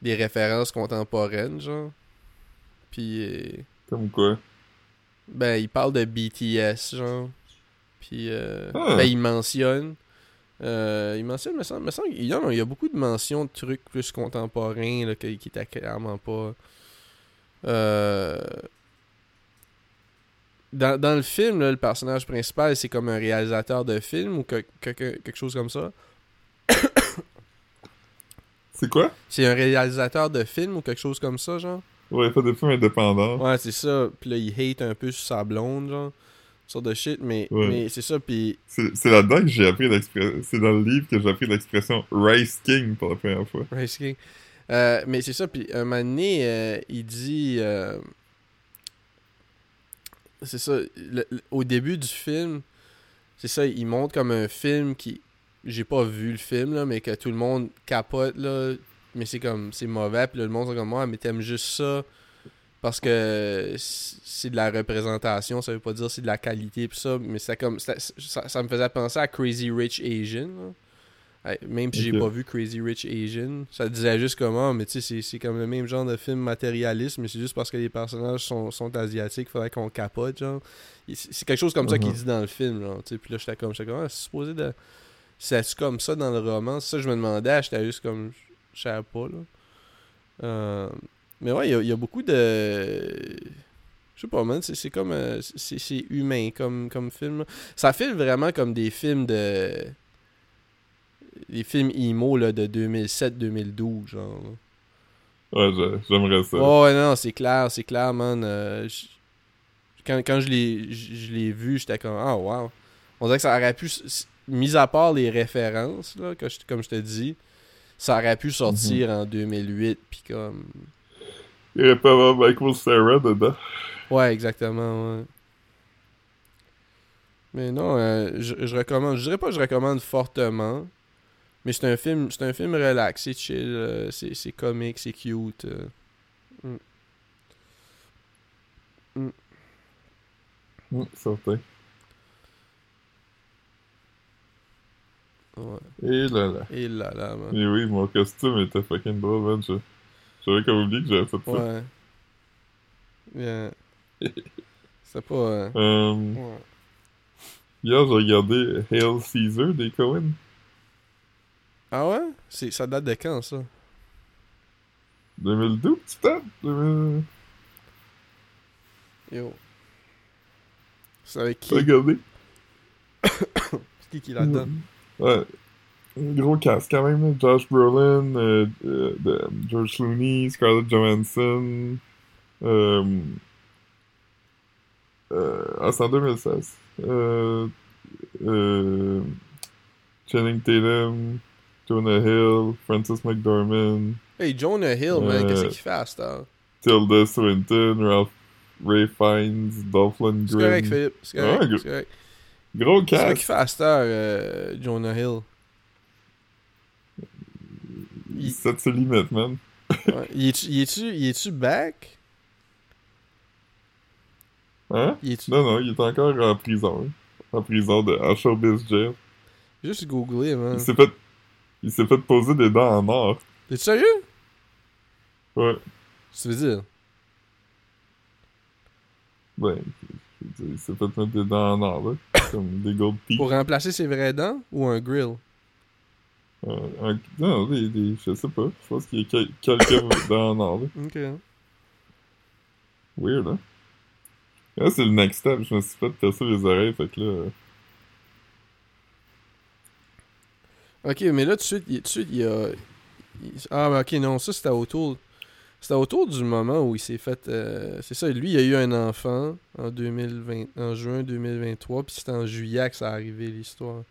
des références contemporaines, genre. Puis, Comme quoi? ben, ils parlent de BTS, genre. Puis, euh, Ah. ben, ils mentionnent. Euh, ils mentionnent, me semble, me semble il y, en a, il y a beaucoup de mentions de trucs plus contemporains, là, qui, qui étaient clairement pas. Euh, Dans, dans le film, là, le personnage principal, c'est comme un réalisateur de film ou que- que- que- quelque chose comme ça. C'est quoi? C'est un réalisateur de film ou quelque chose comme ça, genre? Ouais, il fait des films indépendants. Ouais, c'est ça. Puis là, il hate un peu sur sa blonde, genre. Sorte de shit, mais, Ouais. mais c'est ça. Puis C'est là-dedans que j'ai appris l'expression. C'est dans le livre que j'ai appris l'expression Rice King pour la première fois. Rice King. Euh, mais c'est ça, puis un moment donné, euh, il dit... euh, c'est ça, le- le- au début du film, c'est ça, il montre comme un film qui... J'ai pas vu le film, là, mais que tout le monde capote, là, mais c'est comme, c'est mauvais, puis là, le monde est comme, moi, mais t'aimes juste ça parce que c'est de la représentation, ça veut pas dire c'est de la qualité, puis ça, mais c'est comme, ça, ça, ça me faisait penser à Crazy Rich Asian, là. Même si j'ai pas vu Crazy Rich Asian, ça disait juste comment, mais tu sais, c'est- comme le même genre de film matérialiste, mais c'est juste parce que les personnages sont, sont asiatiques, faudrait qu'on capote, genre. C'est quelque chose comme ça qu'il Mhm. dit dans le film, genre, tu sais. Puis là, j'étais comme, j'étais comme, ah, c'est supposé de. C'est comme ça dans le roman, ça je me demandais, j'étais juste comme, je savais pas, là. Euh, mais ouais, il y a- il y, a beaucoup de. Je sais pas, man, c'est comme. euh, c'est humain comme, comme film. là. Ça file vraiment comme des films de. Les films emo là, de 2007-2012, genre. là. Ouais, j'aimerais ça. Oh, ouais, non, c'est clair, c'est clair, man. Euh, quand, quand je l'ai je je l'ai vu, j'étais comme, ah, wow. On dirait que ça aurait pu, mis à part les références, là, que je- comme je te dis, ça aurait pu sortir en 2008, puis comme. Il aurait pas avoir Michael Sarah dedans. Ouais, exactement, ouais. Mais non, euh, je, je recommande, je dirais pas que je recommande fortement, mais c'est un film, c'est un film relax, c'est chill, euh, c'est comique, c'est cute. euh. Hum, certain. Ouais. Et là là. Et là là, man. Et oui, mon costume était fucking drôle, man. Je- J'avais comme oublié que j'avais fait ça. Ouais. Yeah. C'est pas. euh, Euh, ouais. hier, j'ai regardé Hail Caesar des Cohen. Ah ouais? C'est, ça date de quand ça? 2012, peut-être? 2000... Yo. C'est avec qui? T'as regardé? C'est qui qui est là-dedans? Ouais. Gros cast quand même. Josh Brolin, euh, euh, de- George Clooney, Scarlett Johansson. Euh, euh, ah, c'est en 2016. Euh, euh, Channing Tatum, Jonah Hill, Francis McDormand, Hey, Jonah Hill, man, Euh, qu'est-ce qu'il fait à? Tilda Swinton, Ralph Ray Fiennes, Dolph Lundgren. C'est correct, Philippe. C'est correct. Correct. Gros C'est ça cast. qu'il fait à cette heure, euh, Jonah Hill? Il, Ça se limite, man. ouais. il est-tu, est-tu back? Hein? Non, non, il est encore en prison. hein. En prison de à Showbiz Jail. Juste googler, man. Il s'est fait. Il s'est fait poser des dents en or. T'es sérieux? Ouais. Tu veux dire? Ben, dire, il s'est fait mettre des dents en or, là. Comme des gold teeth. Pour remplacer ses vraies dents ou un grill? Euh, un- non, des, des- je sais pas. Je pense qu'il y a quel- quelques dents en or, là. Ok. Weird, hein? Là, c'est le next step. Je me suis fait percer les oreilles, fait que là. euh, Ok, mais là, tout de suite, il, tout de suite, il y a. Ah, mais ok, non, ça c'était autour. C'était autour du moment où il s'est fait. euh, c'est ça, lui, il a eu un enfant en 2020, en juin 2023, puis c'était en juillet que ça a arrivé l'histoire.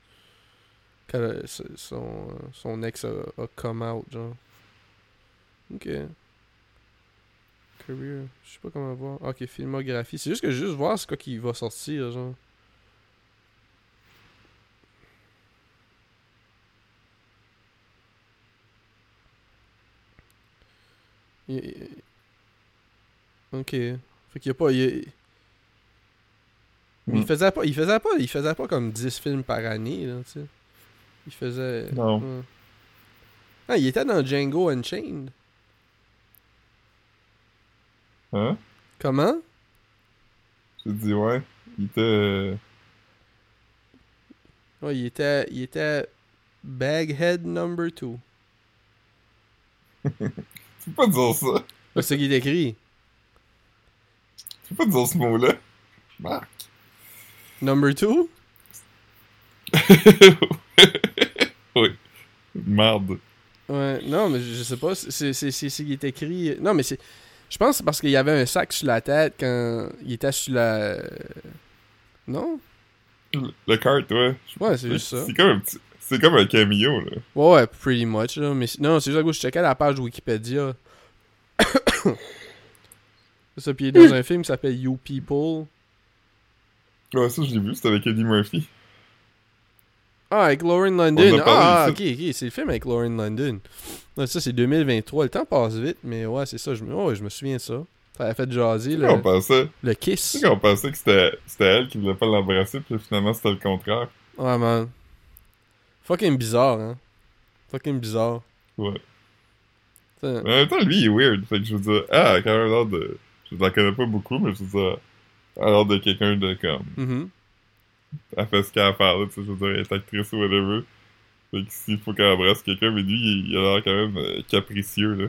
Quand euh, son, son ex a, a come out, genre. Ok. Career. Je sais pas comment voir. Ok, filmographie. C'est juste que juste voir ce qui va sortir, genre. Il- il- Ok. Fait qu'il y a pas. Il, il Mm. faisait pas. Il faisait pas. Il faisait pas comme 10 films par année, là, tu sais. Il faisait. Non. Ouais. Ah, il était dans Django Unchained. Hein? Comment? J'ai dit, ouais. Il était. euh, Ouais, il était. Il était. Baghead number 2. Tu peux pas dire ça. C'est ce qu'il est écrit. Tu peux pas dire ce mot-là. Marc. Number two? oui. Merde. Ouais, non, mais je, sais pas. C'est c'est qu'il est écrit. Non, mais c'est. Je pense que c'est parce qu'il y avait un sac sur la tête quand il était sur la. Non? Le kart, ouais. Ouais, c'est juste ça. C'est comme un petit... C'est comme un cameo, là. Ouais, ouais, pretty much, là. Mais non, c'est juste que je checkais la page Wikipédia. c'est ça, puis il est dans un film qui s'appelle You People. Ouais, ça, je l'ai vu, c'était avec Eddie Murphy. Ah, avec Lauren On London. Ah, ok, ok, c'est le film avec Lauren London. Ça, c'est 2023. Le temps passe vite, mais ouais, c'est ça. Je me, ouais, je me souviens de ça. Ça a fait jaser le, qu'on pensait... le Tu kiss. sais qu'on pensait que c'était elle qui voulait pas l'embrasser, puis finalement, c'était le contraire. Ouais, man. Fucking bizarre, hein. Fucking bizarre. Ouais. Mais en même temps, lui, il est weird. Fait que je veux dire... Ah, quand même l'air de... Je la connais pas beaucoup, mais je veux dire... Elle a l'air de quelqu'un de comme... Mhm. Elle fait ce qu'elle a à faire, là, tu sais, je veux dire, elle est actrice ou whatever. Fait que s'il faut qu'elle embrasse quelqu'un, mais lui, il, il a l'air quand même euh, capricieux, là.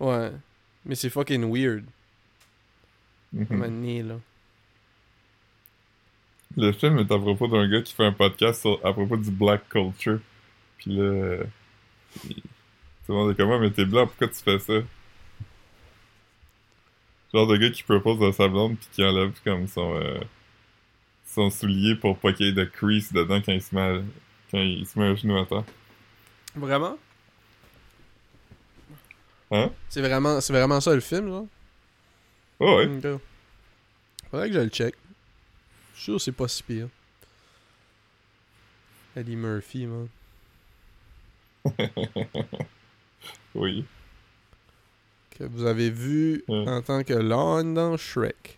Ouais. Mais c'est fucking weird. Année, là. Le film est à propos d'un gars qui fait un podcast sur- à propos du black culture. Puis là, il- tout le monde est comme, Ah, mais t'es blanc, pourquoi tu fais ça? Genre de gars qui propose à sa blonde puis qui enlève comme son, euh, son soulier pour pas qu'il y ait de crease dedans quand il se met, à- quand il se met un genou à terre. Vraiment? Hein? C'est vraiment, c'est vraiment ça le film, là? Oh ouais. Faudrait que je le check. Je suis sûr que c'est pas si pire. Eddie Murphy, man. oui. Que vous avez vu Ouais. en tant que Lon dans Shrek.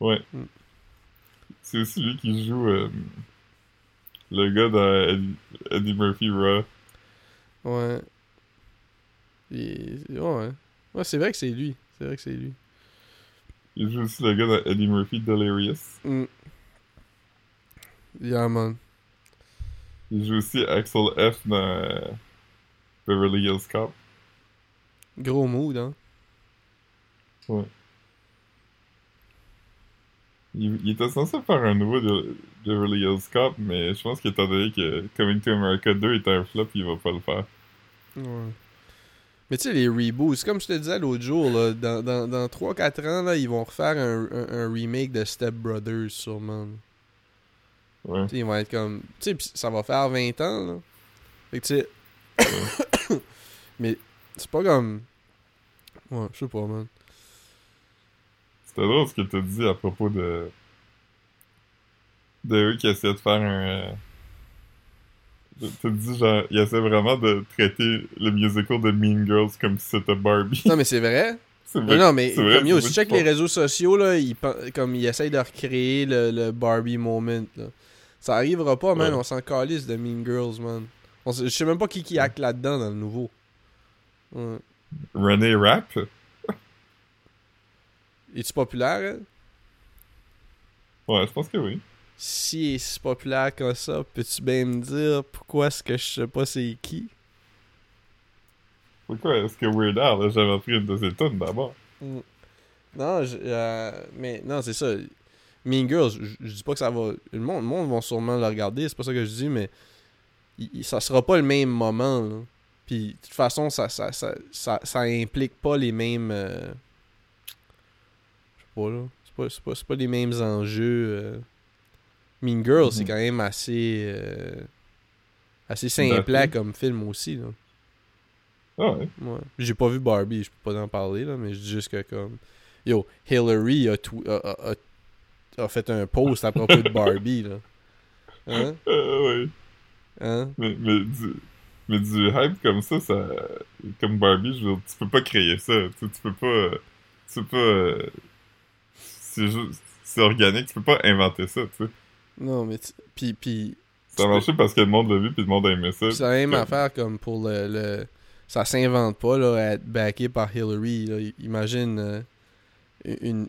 Ouais. Mm. C'est aussi lui qui joue euh, le gars dans Eddie, Eddie Murphy Raw. Ouais. Il- Ouais. Ouais, c'est vrai que c'est lui. C'est vrai que c'est lui. Il joue aussi le gars dans Eddie Murphy Delirious. Mm. Yeah, man. Il joue aussi Axel F dans euh, Beverly Hills Cop. Gros mood, hein. Ouais. Il, il était censé faire un nouveau de Beverly Hills Cop, mais je pense qu'étant donné que Coming to America 2 était un flop, il va pas le faire. Ouais. Mais tu sais, les reboots, comme je te disais l'autre jour, là, dans, dans, dans 3-4 ans, là, ils vont refaire un, un, un remake de Step Brothers, sûrement. Ouais. Ils vont être comme. Tu sais, ça va faire 20 ans, là. Fait que tu sais. Mais c'est pas comme. Ouais, je sais pas, man. C'était drôle ce que tu dit à propos de. de eux qui essaient de faire un. euh, Tu dis genre, ils essaient vraiment de traiter le musical de Mean Girls comme si c'était Barbie. Non, mais c'est vrai. c'est Non, vrai. non, mais vrai, comme yo, si check les réseaux sociaux, là, ils, comme ils essayent de recréer le, le Barbie moment, là. Ça arrivera pas, man. Ouais. On s'en calisse de Mean Girls, man. On je sais même pas qui qui acte là-dedans dans le nouveau. Ouais. René Rapp? Es-tu populaire, elle? Ouais, je pense que oui. Si elle est si populaire comme ça, peux-tu bien me dire pourquoi est-ce que je sais pas c'est qui? Pourquoi est-ce que Weird Al a jamais pris une de ses tunes d'abord? Non, je- euh, mais non, c'est ça. Mean Girls, je, je dis pas que ça va. Le monde, le monde va sûrement le regarder, c'est pas ça que je dis, mais il- ça sera pas le même moment. Là. Puis de toute façon, ça, ça, ça, ça, ça implique pas les mêmes. euh, pas là. C'est pas, c'est pas, c'est pas les mêmes enjeux. euh. Mean Girls, c'est Mhm. quand même assez. euh, assez simple comme film aussi. Là. Ah ouais. Ouais. J'ai pas vu Barbie, je peux pas en parler, là, mais je dis juste que comme. Yo, Hillary a, tw- a, a- a- a fait un post à propos de Barbie, là. Hein? Euh, ouais. Hein? Mais, mais, du, mais du hype comme ça, ça. Comme Barbie, je veux dire, tu peux pas créer ça. Tu, tu peux pas. Tu peux pas. C'est juste. C'est organique, tu peux pas inventer ça, tu sais. Non, mais. Pis, pis. Ça a marché parce que le monde l'a vu puis le monde a aimé ça. C'est la même Comme- affaire comme pour le. le- ça s'invente pas, là, à être backé par Hillary, là. Imagine. euh, une.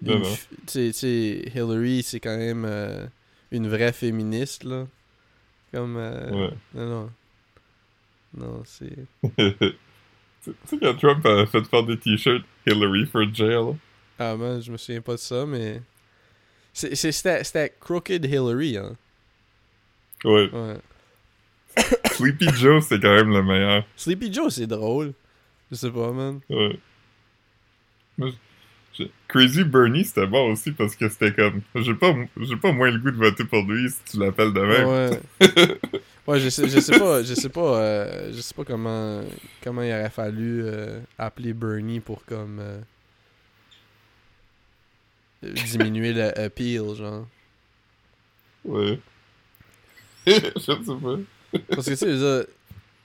Tu sais- Hillary, c'est quand même euh, une vraie féministe, là. Comme. euh, Ouais. Non, non. Non, c'est. tu tu sais quand Trump a fait faire des t-shirts Hillary for jail? Ah man, je me souviens pas de ça, mais. C'était Crooked Hillary, hein. Ouais. Ouais. Sleepy Joe, c'est quand même le meilleur. Sleepy Joe, c'est drôle. Je sais pas, man. Ouais. Crazy Bernie, c'était bon aussi parce que c'était comme. J'ai pas, j'ai pas moins le goût de voter pour lui si tu l'appelles de même. Ouais. ouais, je sais, je sais pas, je sais pas, euh, je sais pas comment, comment il aurait fallu euh, appeler Bernie pour comme euh, diminuer le appeal, genre. Ouais. je sais pas. Parce que tu sais,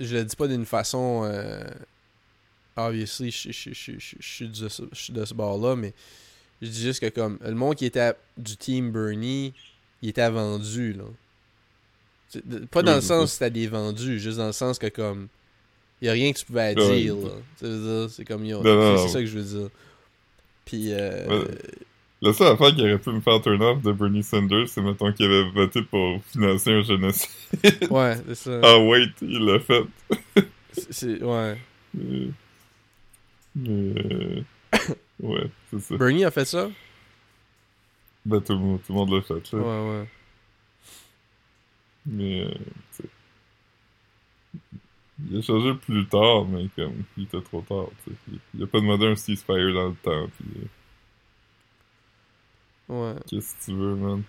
je le dis pas d'une façon. Euh, obviously, je, suis de ce, de ce bord-là, mais je dis juste que comme le monde qui était du team Bernie, il était vendu, là. Pas dans Oui, le sens que c'était des vendus, juste dans le sens que comme. Il y a rien que tu pouvais Ouais, dire, c'est là. C'est comme. C'est ça que je veux dire. Puis. Euh, Ouais. La seule affaire qui aurait pu me faire turn off de Bernie Sanders, c'est mettons qu'il avait voté pour financer un génocide. ouais, c'est ça. Ah, wait, il l'a fait. C'est- ouais. Mais. mais- Ouais, c'est ça. Bernie a fait ça? Ben, tout le monde, tout le monde l'a fait, là. Ouais, ouais. Mais, euh. Il a changé plus tard, mais comme, il était trop tard, tu sais. Il- a pas demandé un ceasefire dans le temps, pis euh, Ouais. qu'est-ce que tu veux, man?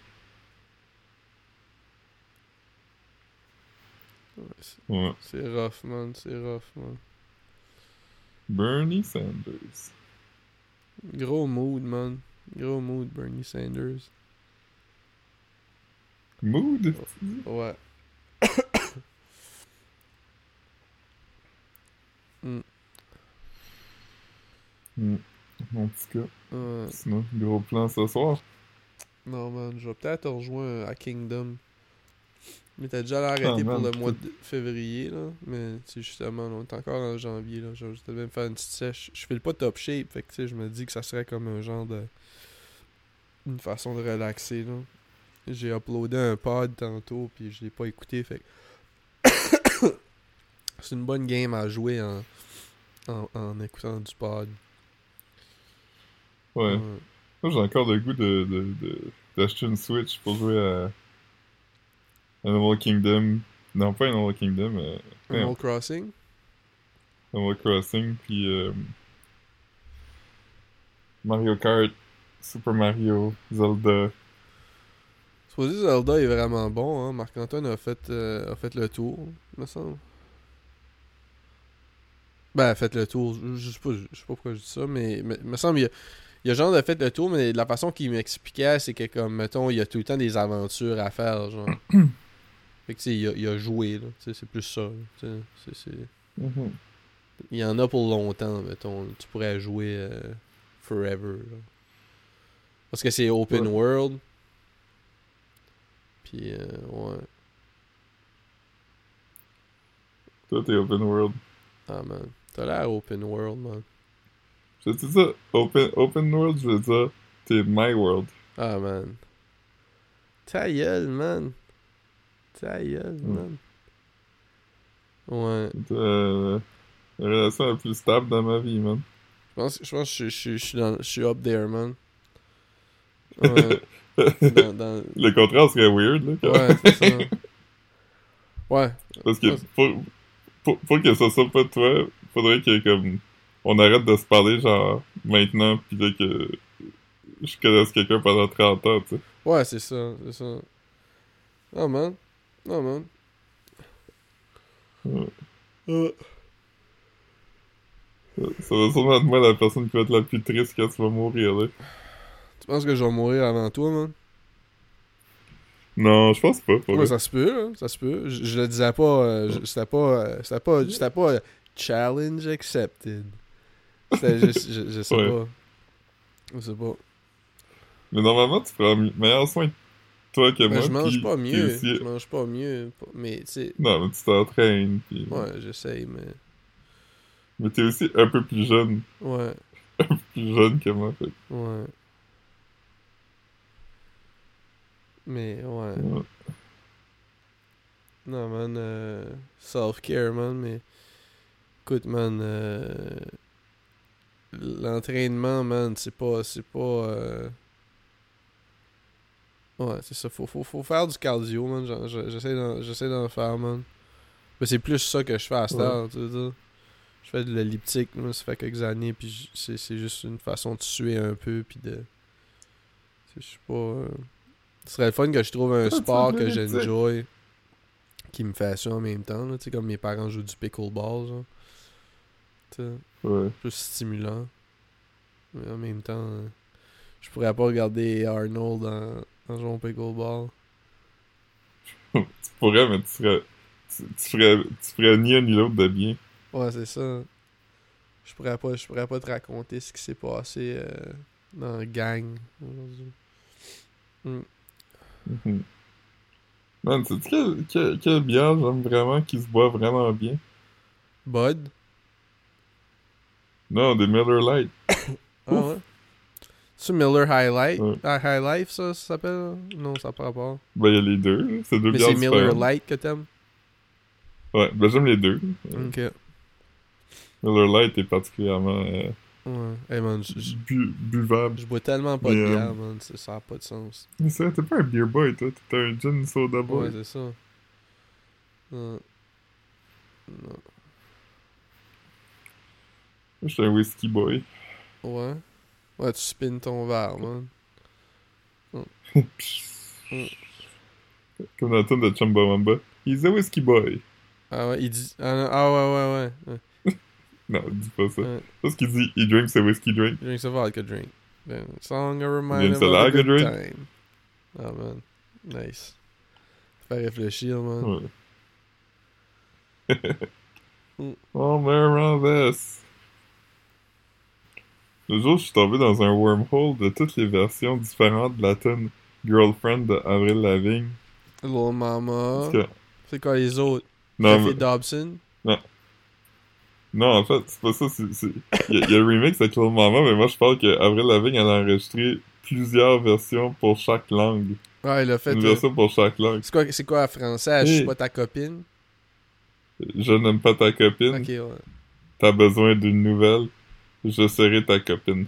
Ouais, c'est- Ouais. Rough, man. C'est rough, man. Bernie Sanders. Gros mood, man. Gros mood, Bernie Sanders. Mood? Ouais. Hmm. En tout cas, Ouais. sinon, gros plan ce soir. Non, man. Je vais peut-être te rejoindre à Kingdom. Mais t'as déjà arrêté Ah, pour le mois de février, là. Mais, tu sais, justement, on est encore en janvier, là. Je vais juste même faire une petite sèche. Je fais le pas top shape, fait que, tu sais, je me dis que ça serait comme un genre de. Une façon de relaxer, là. J'ai uploadé un pod tantôt, puis je l'ai pas écouté, fait que. C'est une bonne game à jouer en, en, en écoutant du pod. Ouais. Ouais. Moi, j'ai encore le goût de, de, de- d'acheter une Switch pour jouer à Animal Kingdom. Non, pas Animal Kingdom, mais Animal Crossing? Animal Crossing, puis euh, Mario Kart, Super Mario, Zelda. Supposé Zelda est vraiment bon, hein. Marc-Antoine a fait, euh, a fait le tour, me semble. Ben, a fait le tour. Je, je sais pas, je sais pas pourquoi je dis ça, mais mais- me semble il a, il a genre de fait le tour, mais la façon qu'il m'expliquait, c'est que comme, mettons, il y a tout le temps des aventures à faire, genre. fait que tu sais, il a, il a joué, là. Tu sais, c'est plus ça, là. Tu sais, c'est- Mhm. Il y en a pour longtemps, mettons. Tu pourrais jouer euh, forever, là. Parce que c'est open Ouais. world. Puis, euh, ouais. Toi, t'es open world. Ah, man. T'as l'air open world, man. Dis ça, open, open world, je veux dire, t'es my world. Ah, man. Ta gueule, man. Ta gueule, man. Ouais. T'es euh, la relation la plus stable dans ma vie, man. Je pense, je pense que je, je, je suis dans- je suis up there, man. Ouais. dans, dans- Le contraire serait weird, là, quand Ouais, c'est ça. Ouais. Parce que pour, pour, pour que ça soit pas toi, faudrait que comme on arrête de se parler genre maintenant pis là que je connaisse quelqu'un pendant 30 ans, tu sais. Ouais, c'est ça, c'est ça. Oh man. Oh man. Ouais. Euh, Ça, ça va sûrement être moi la personne qui va être la plus triste quand tu vas mourir, là. tu penses que je vais mourir avant toi, man? Non, je pense pas. Ouais, ça se peut, là. Ça se peut. Je, je le disais pas. euh, c'était pas. euh, c'était pas. C'était pas. euh, challenge accepted. C'était juste. Je, je sais Ouais. pas. Je sais pas. Mais normalement, tu prends meilleur soin de toi que Mais moi. je mange pas mieux. aussi- Je mange pas mieux. Mais, tu sais. Non, mais tu t'entraînes, pis... Ouais, j'essaye, mais. Mais t'es aussi un peu plus jeune, Ouais. plus jeune que moi, fait Ouais. Mais, ouais. ouais. Non, man, euh, self-care, man, mais écoute, man, euh, l'entraînement, man, c'est pas, c'est pas, euh, Ouais, c'est ça. Faut, faut, faut faire du cardio, man. J'essaie d'en, faire, man. Mais c'est plus ça que je fais à cette Ouais. heure, tu veux. Je fais de l'elliptique, moi, ça fait quelques années, puis c'est, juste une façon de suer un peu, puis de... Je sais pas... euh, Ce serait le fun que je trouve un sport que j'enjoy, qui me fait ça en même temps, là. Tu sais, comme mes parents jouent du pickleball, genre. Tu sais Ouais. plus stimulant. Mais en même temps, euh, je pourrais pas regarder Arnold en, en jouant au pickleball. tu pourrais, mais tu serais. Tu, tu ferais, tu ferais ni un ni l'autre de bien. Ouais, c'est ça. Je pourrais pas, je pourrais pas te raconter ce qui s'est passé euh, dans la gang aujourd'hui. Hmm. Mhm. Man, sais-tu quelle, quelle, quelle bière j'aime vraiment qui se boit vraiment bien? Bud? Non, des Miller Lite. Ah ouais? C'est Miller Highlight? Ouais. Ah, High Life, ça, ça s'appelle? Non, ça prend pas. Ben, il y a les deux. C'est deux Mais bières c'est Miller. Light que t'aimes? Ouais, ben j'aime les deux. Ok. Miller Lite est particulièrement euh, Ouais. Hey man, je- bu- buvable. je bois tellement pas de Mais, euh, bière, man. Ça ça a pas de sens. Mais ça, t'es pas un beer boy, toi. T'es un gin soda boy. Ouais, c'est ça. Non. Non. Je suis un whisky boy. Ouais. Ouais, tu spins ton verre, man. Comme dans la tune de Chumbawamba. He's a whisky boy. Ah ouais, il dit. Ah, non, ah ouais, ouais, ouais. Non, dis pas ça. Ouais. Parce qu'il dit, he drinks a whiskey drink. Drinks a vodka drink. Then, song a reminder Drinks of a good drink. time. Ah man. Nice. Fait réfléchir, man. Ouais. Mm. oh, Maravis. Le jour, je suis tombé dans un wormhole de toutes les versions différentes de la tune Girlfriend de Avril Lavigne. Little Mama. C'est quoi les autres? non, mais- Dobson? non, en fait, c'est pas ça. Il y, a- il y a le remix avec Little Mama, mais moi, je parle que Avril Lavigne, a enregistré plusieurs versions pour chaque langue. Ouais, il a fait. Une euh, version pour chaque langue. C'est quoi, quoi en français? Je suis pas ta copine? Je n'aime pas ta copine. Ok, ouais. T'as besoin d'une nouvelle. Je serai ta copine.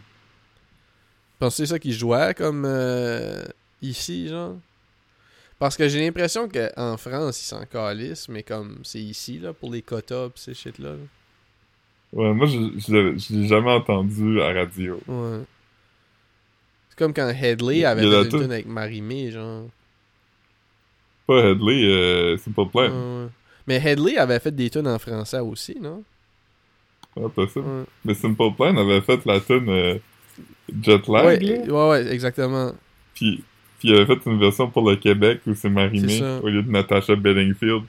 Pensez ça qu'il jouait comme euh, ici, genre? Parce que j'ai l'impression qu'en France, ils s'en calissent, mais comme c'est ici, là, pour les quotas pis ces shit-là. là. Ouais, moi, je, je, l'avais- je l'ai jamais entendu à radio. Ouais. C'est comme quand Headley avait fait une tune avec Marie-Mé, genre. Pas Headley, euh, Simple Plan. Ouais, ouais. Mais Headley avait fait des tunes en français aussi, non? Possible. Ouais. Mais Simple Plan avait fait la tune euh, Jet Lag, Ouais, ouais, ouais, exactement. Puis, puis il avait fait une version pour le Québec où c'est ça. au lieu de Natasha Bedingfield.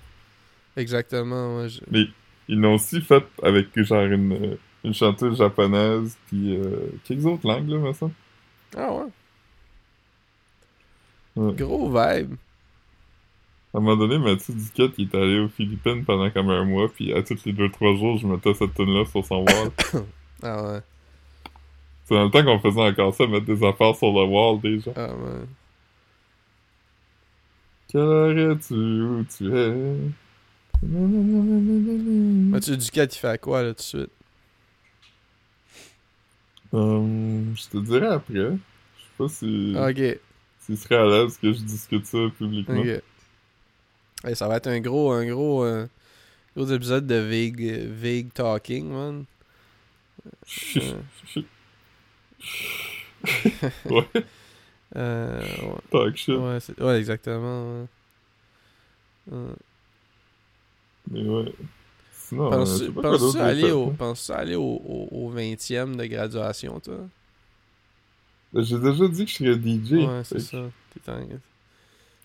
Exactement, ouais. je- Mais ils l'ont aussi fait avec genre une, euh, une chanteuse japonaise puis euh, quelques autres langues, là, me semble. Ah ouais. Ouais. Gros vibe. À un moment donné, Mathieu Duquette, il est allé aux Philippines pendant comme un mois, puis à tous les deux trois jours, je mettais cette tune-là sur son wall. Ah ouais. C'est dans le temps qu'on faisait encore ça, mettre des affaires sur le wall déjà. Ah ouais. Quelle heure es-tu où tu es? Mathieu Duquette, il fait quoi, là, tout de suite? Hum, je te dirai après. Je sais pas si Ok. s'il serait à l'aise que je discute ça publiquement. Ok. Hey, ça va être un gros, un gros, euh, gros épisode de vague, euh, vague talking, man. ouais, Euh, ouais, talk shit. ouais, ouais, exactement. ouais. Mais ouais. Sinon, euh, Penses- Penses-tu j'ai aller, au, hein? penses-tu aller au, au, au 20e de graduation, toi? Ben, J'ai déjà dit que je serais DJ. Ouais, c'est ça. T'es.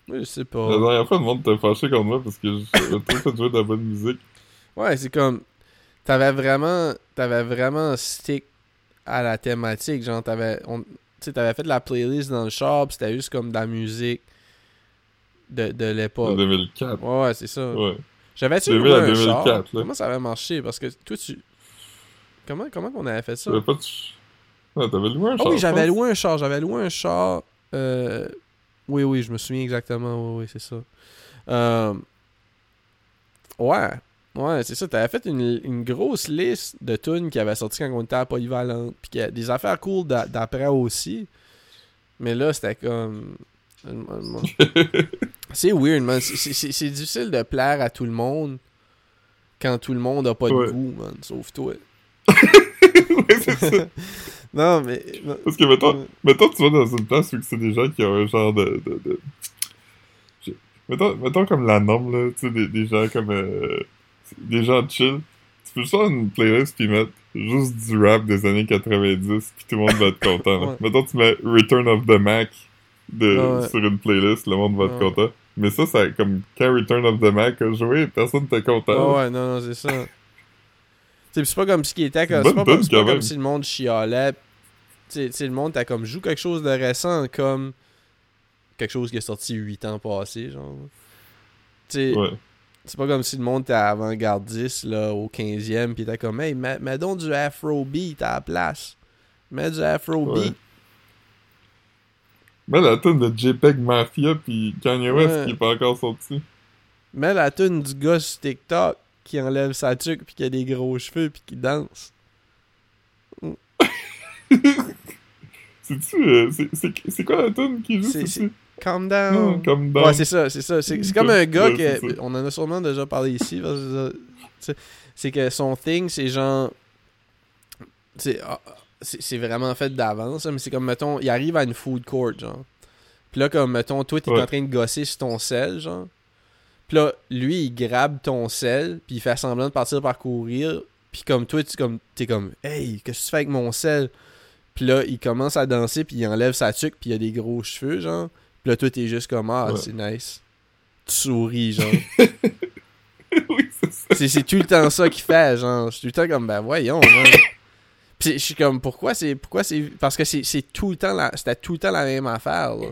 Moi, je sais La pas. dernière fois, le monde t'a fâché contre moi parce que j'avais trop fait jouer de la bonne musique. Ouais, c'est comme. T'avais vraiment. T'avais vraiment stick à la thématique. Genre, t'avais. on- Tu t'avais fait de la playlist dans le shop, c'était juste comme de la musique de, de l'époque. 2004. Ouais, ouais, c'est ça. Ouais. J'avais-tu 2000 loué à un 2004, char? là. Comment ça avait marché? Parce que toi, tu. Comment, comment qu'on avait fait ça? T'avais pas de... Ouais, t'avais loué un Ah char, oui, je j'avais loué un char. J'avais loué un char. euh, Oui, oui, je me souviens exactement. Oui, oui, c'est ça. Euh, Ouais. Ouais, c'est ça. T'avais fait une, une grosse liste de tunes qui avaient sorti quand on était à Polyvalente. Puis qu'il y a des affaires cool d'a- d'après aussi. Mais là, c'était comme. C'est weird, man. C'est- difficile de plaire à tout le monde quand tout le monde a pas de Ouais. goût, man. Sauf toi. ouais, c'est ça. Non, mais. Parce que, mettons, mettons, tu vas dans une place où c'est des gens qui ont un genre de... de, de... Mettons, mettons comme la norme, là, tu sais, des, des gens comme... euh, des gens chill. Tu peux juste faire une playlist pis mettre juste du rap des années 90 pis tout le monde va être content. Ouais. Mettons, tu mets Return of the Mac de, Ouais. sur une playlist, le monde va être content. Mais ça, ça, comme quand Return of the Mac a joué, personne n'était content. Ah ouais, non, non, c'est ça. C'est pas comme ce qui était. C'est pas, comme, c'est tune, pas quand comme si le monde chialait. Tu sais- le monde, t'as comme joue quelque chose de récent, comme quelque chose qui est sorti 8 ans passés, genre. Tu sais, Ouais. c'est pas comme si le monde était avant-gardiste, là, au 15e, pis t'as comme, hey, mets, mets donc du Afrobeat à la place. Mets du Afrobeat. Ouais. Mais la tune de JPEG Mafia pis Kanye West Ouais. qui est pas encore sorti. Mets la tune du gars sur TikTok qui enlève sa tuque pis qui a des gros cheveux pis qui danse. C'est-tu... euh, c'est- quoi la tune qui joue C'est-? Calm down. Non, comme dans... Ouais, c'est ça, c'est ça. C'est comme un gars Ouais, que. On en a sûrement déjà parlé ici. C'est que son thing, c'est genre. C'est ah, c'est vraiment fait d'avance, hein, mais c'est comme, mettons, il arrive à une food court, genre. Puis là, comme, mettons, toi, t'es Ouais. en train de gosser sur ton sel, genre. Puis là, lui, il grabe ton sel, puis il fait semblant de partir parcourir. Puis comme toi, tu comme, t'es comme, hey, qu'est-ce que tu fais avec mon sel? Puis là, il commence à danser, puis il enlève sa tuque, puis il a des gros cheveux, genre. Puis là, toi, t'es juste comme, ah, Ouais. c'est nice. Tu souris, genre. oui, c'est ça. c'est, tout le temps ça qu'il fait, genre. Je suis tout le temps comme, ben voyons, man. Puis je suis comme, pourquoi c'est. Pourquoi c'est. Parce que c'est, tout le temps la. C'était tout le temps la même affaire, là.